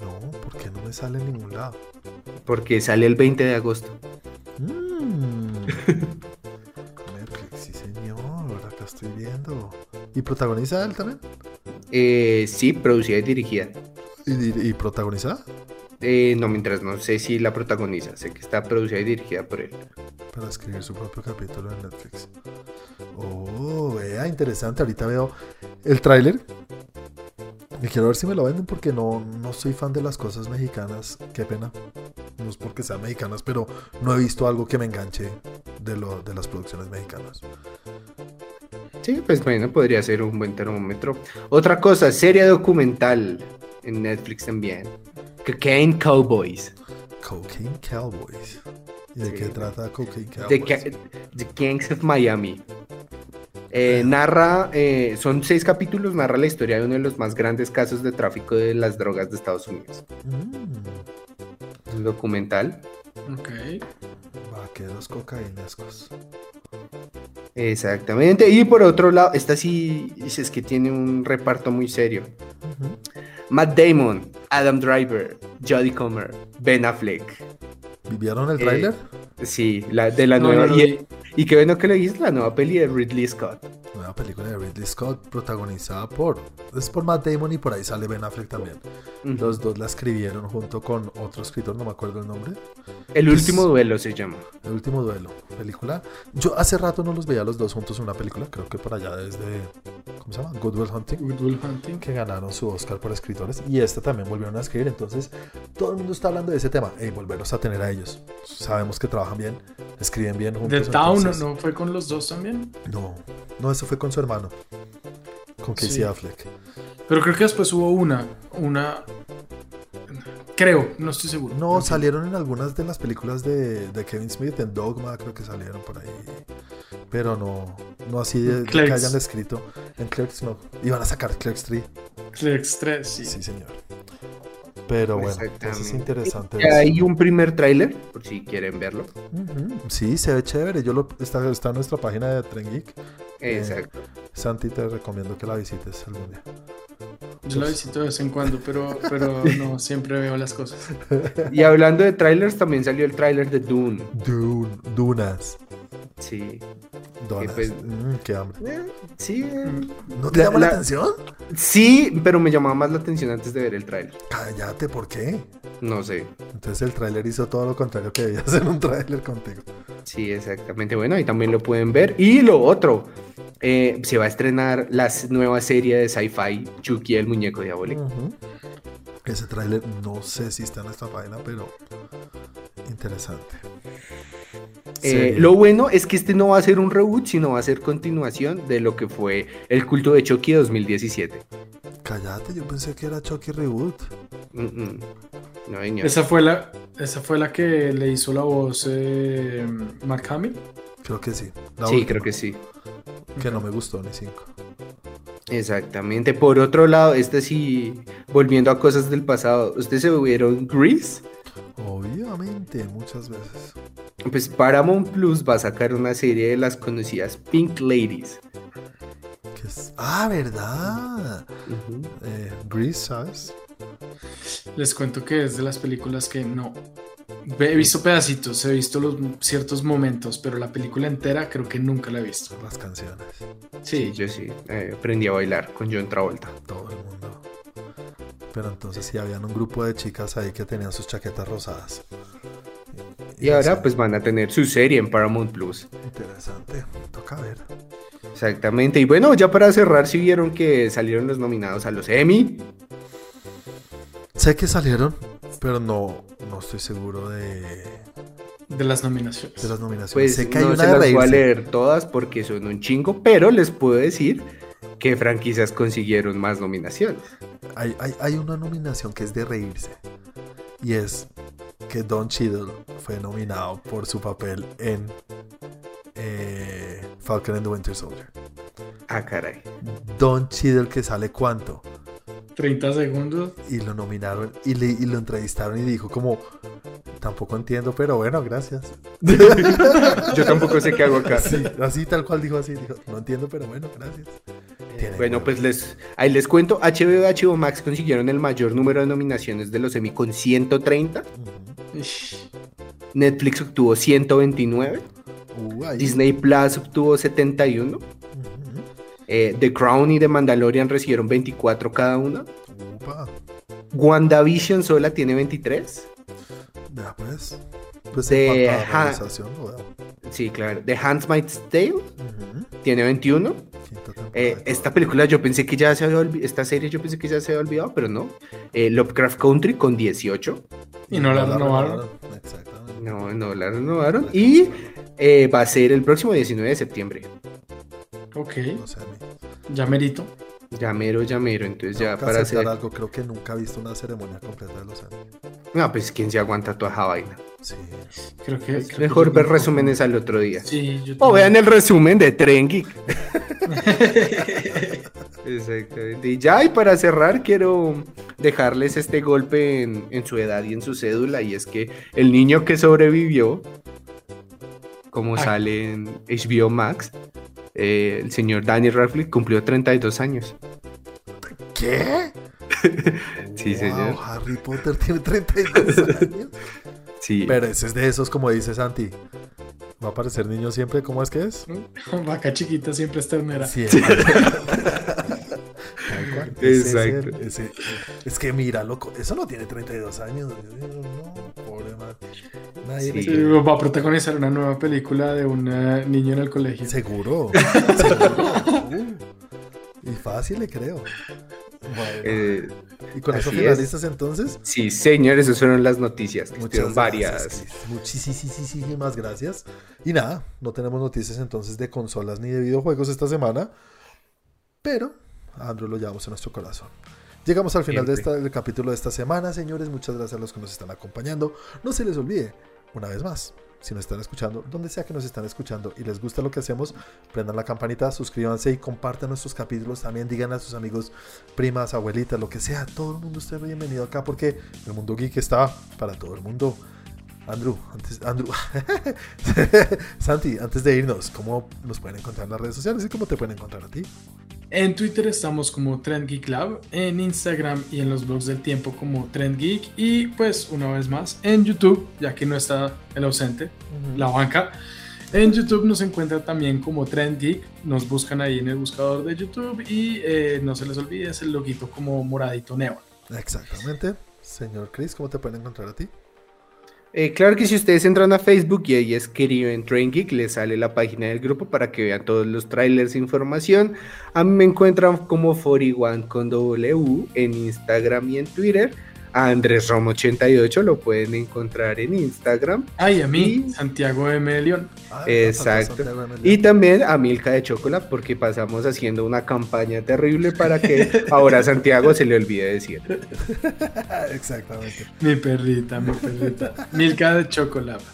No, ¿por qué no me sale en ningún lado? Porque sale el 20 de agosto. Mm. Netflix, sí señor, acá estoy viendo. ¿Y protagoniza él también? Eh, sí, producida y dirigida. ¿Y, y- y protagoniza? Eh, no, mientras no sé si la protagoniza. Sé que está producida y dirigida por él. Para escribir su propio capítulo en Netflix. Oh, vea, interesante. Ahorita veo el tráiler. Y quiero ver si me lo venden porque no, no soy fan de las cosas mexicanas. Qué pena. No es porque sean mexicanas, pero no he visto algo que me enganche de, lo, de las producciones mexicanas. Sí, pues bueno, podría ser un buen termómetro. Otra cosa, serie documental en Netflix también. Cocaine Cowboys. Cocaine Cowboys. ¿Y de Sí. qué trata Cocaine Cowboys? The, The Gangs of Miami. Eh, narra, eh, son seis capítulos, narra la historia de uno de los más grandes casos de tráfico de las drogas de Estados Unidos. Mm, Un documental. Ok. vaqueros cocainescos. Exactamente. Y por otro lado, esta sí es que tiene un reparto muy serio. Matt Damon, Adam Driver, Jodie Comer, Ben Affleck. ¿Vivieron el Eh, tráiler? Sí, la, de la No, nueva. no y, qué bueno que le dices la nueva peli de Ridley Scott. Nueva película de Ridley Scott protagonizada por... Es por Matt Damon y por ahí sale Ben Affleck también. Los dos la escribieron junto con otro escritor, no me acuerdo el nombre. El último duelo se llama. El último duelo, película. Yo hace rato no los veía los dos juntos en una película, creo que por allá desde, ¿cómo se llama? Good Will Hunting, Good Will Hunting. que ganaron su Oscar por escritores. Y esta también volvieron a escribir, entonces todo el mundo está hablando de ese tema. Y volverlos a tener a ellos. Sabemos que trabajan bien, escriben bien juntos. The Town, entonces- ¿no fue con los dos también? No, no, eso fue con su hermano, con Casey Sí. Affleck. Pero creo que después hubo una, una... Creo, no estoy seguro. No, salieron en algunas de las películas de, de Kevin Smith, en Dogma creo que salieron por ahí. Pero no, no así de, de que hayan escrito. En Clerks no. Iban a sacar Clerks 3. Clerks 3, sí. Sí, señor. Pero bueno, es interesante. Hay un primer tráiler, por si quieren verlo. Sí, se ve chévere. Yo lo, está, está en nuestra página de Tren Geek. Exacto. Santi, te recomiendo que la visites algún día. Yo la visito de vez en cuando, pero, pero no siempre veo las cosas. Y hablando de trailers, también salió el tráiler de Dune. Dune, Dunas. Sí. Donas. pues- Mm, qué hambre. Eh, Sí, ¿No te La- llama la, la- atención? sí, pero me llamaba más la atención antes de ver el tráiler. Cállate, ¿por qué? No sé. Entonces el tráiler hizo todo lo contrario que debía hacer un tráiler contigo. Sí, exactamente. Bueno, ahí también lo pueden ver. Y lo otro, eh, se va a estrenar la nueva serie de sci-fi, Chucky el muñeco diabólico. Ese tráiler no sé si está en esta página, pero interesante. Eh, lo bueno es que este no va a ser un reboot, sino va a ser continuación de lo que fue el culto de Chucky 2017. Cállate, yo pensé que era Chucky Reboot. Mm, mm. No, señor. Esa fue la, esa fue la que le hizo la voz eh, Mark Hamill. Creo que sí. La Sí, última, creo que sí. Que no me gustó ni cinco. Exactamente. Por otro lado, este sí, volviendo a cosas del pasado, ¿ustedes se vieron Grease? Obviamente, muchas veces. Pues Paramount Plus va a sacar una serie de las conocidas Pink Ladies. Es- Ah, ¿verdad? Ujú. Eh, Grease, ¿sabes? Les cuento que es de las películas que no. He visto pedacitos, he visto los ciertos momentos, pero la película entera creo que nunca la he visto. Las canciones. Sí, yo sí. eh, aprendí a bailar con John Travolta. Todo el mundo. Pero entonces sí, habían un grupo de chicas ahí que tenían sus chaquetas rosadas. Y ahora pues van a tener su serie en Paramount Plus. Interesante. Toca ver. Exactamente. Y bueno, ya para cerrar, si vieron que salieron los nominados a los Emmy. Sé que salieron, pero no, no estoy seguro de, De las nominaciones. de las nominaciones. Pues sé que hay no una se de las voy a leer todas porque son un chingo, pero les puedo decir que franquicias consiguieron más nominaciones. Hay, hay, hay una nominación que es de reírse. Y es que Don Cheadle fue nominado por su papel en eh, Falcon and the Winter Soldier. Ah, caray. Don Cheadle que sale cuánto. 30 segundos. Y lo nominaron y, le, y lo entrevistaron y dijo como, tampoco entiendo, pero bueno, gracias. Yo tampoco sé qué hago acá. Sí, así tal cual dijo así, dijo, no entiendo, pero bueno, gracias. Tiene Bueno, pues les, ahí les cuento, HBO y HBO Max consiguieron el mayor número de nominaciones de los Emmy con 130, Ujú. Ish. Netflix obtuvo 129, Uh. Disney Plus obtuvo 71, Ujú. Eh, The Crown y The Mandalorian recibieron 24 cada una, Upa. WandaVision sola tiene 23, Ya pues. Pues De sí, claro, The Handmaid's Tale tiene 21, Quinta temporada Eh, esta película yo pensé que ya se había olvidado, esta serie yo pensé que ya se había olvidado, pero no, Eh, Lovecraft Country con 18, Y no la renovaron. Exactamente. No, no la renovaron. Y eh, va a ser el próximo 19 de septiembre. Ok, No sé, a mí. ya merito. Llamero, llamero. Entonces ya para hacer. algo, creo que nunca he visto una ceremonia completa de los Emmy. No, pues quién se aguanta toda esa vaina. Sí. Creo que. Es creo que mejor ver resúmenes al otro día. Sí, yo O vean el resumen de Tren Geek. Exactamente. Y ya, y para cerrar, quiero dejarles este golpe en, en su edad y en su cédula. Y es que el niño que sobrevivió, como Ah. sale en HBO Max, eh, el señor Daniel Radcliffe cumplió 32 años. ¿Qué? Sí, Wow, señor. Harry Potter tiene 32 años. Sí. Pero ese es de esos, como dice Santi. ¿Va a aparecer niño siempre? ¿Cómo es que es? Vaca chiquita siempre es ternera. Siempre. Ese Exacto. Es, ese- es que mira, loco, eso no tiene 32 años. No. Nadie Sí. Va a protagonizar una nueva película de un niño en el colegio. Seguro. seguro. Uh, y fácil le creo. Bueno, Eh, y con eso finalistas entonces. sí, señor, esas fueron las noticias. que Muchas varias. Muchísimas gracias. Y nada, no tenemos noticias entonces de consolas ni de videojuegos esta semana. Pero a Andrew lo llevamos en nuestro corazón. Llegamos al final de Siempre. esta- del capítulo de esta semana, señores. Muchas gracias a los que nos están acompañando. No se les olvide, una vez más, si nos están escuchando, donde sea que nos están escuchando y les gusta lo que hacemos, prendan la campanita, suscríbanse y compartan nuestros capítulos. También digan a sus amigos, primas, abuelitas, lo que sea. Todo el mundo esté bienvenido acá porque el mundo geek está para todo el mundo. Andrew, antes, Andrew, Santi, antes de irnos, ¿cómo nos pueden encontrar en las redes sociales y cómo te pueden encontrar a ti? En Twitter estamos como Trend Geek Lab, en Instagram y en los blogs del tiempo como Trend Geek y pues una vez más en YouTube, ya que no está el ausente, la banca. En YouTube nos encuentra también como Trend Geek, nos buscan ahí en el buscador de YouTube y eh, no se les olvide es el loguito como moradito neón. Exactamente. Señor Chris, ¿cómo te pueden encontrar a ti? Eh, claro que si ustedes entran a Facebook y ahí escriben Train Geek, les sale la página del grupo para que vean todos los trailers e información. A mí me encuentran como 41 con W en Instagram y en Twitter. A Andrés Romo 88 lo pueden encontrar en Instagram. Ay, a mí, Y- Santiago M. León. Ah, Exacto. Santiago de Y también a Milka de Chocolate porque pasamos haciendo una campaña terrible para que ahora a Santiago se le olvide decir. Exactamente. Mi perrita, mi perrita. Milka de chocolate.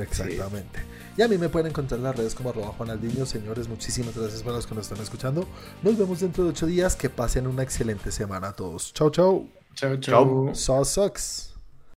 Exactamente. Y a mí me pueden encontrar en las redes como arroba Juanaldiño. Señores, muchísimas gracias para los que nos están escuchando. Nos vemos dentro de ocho días. Que pasen una excelente semana a todos. Chau, chau. Ciao, ciao. Ciao.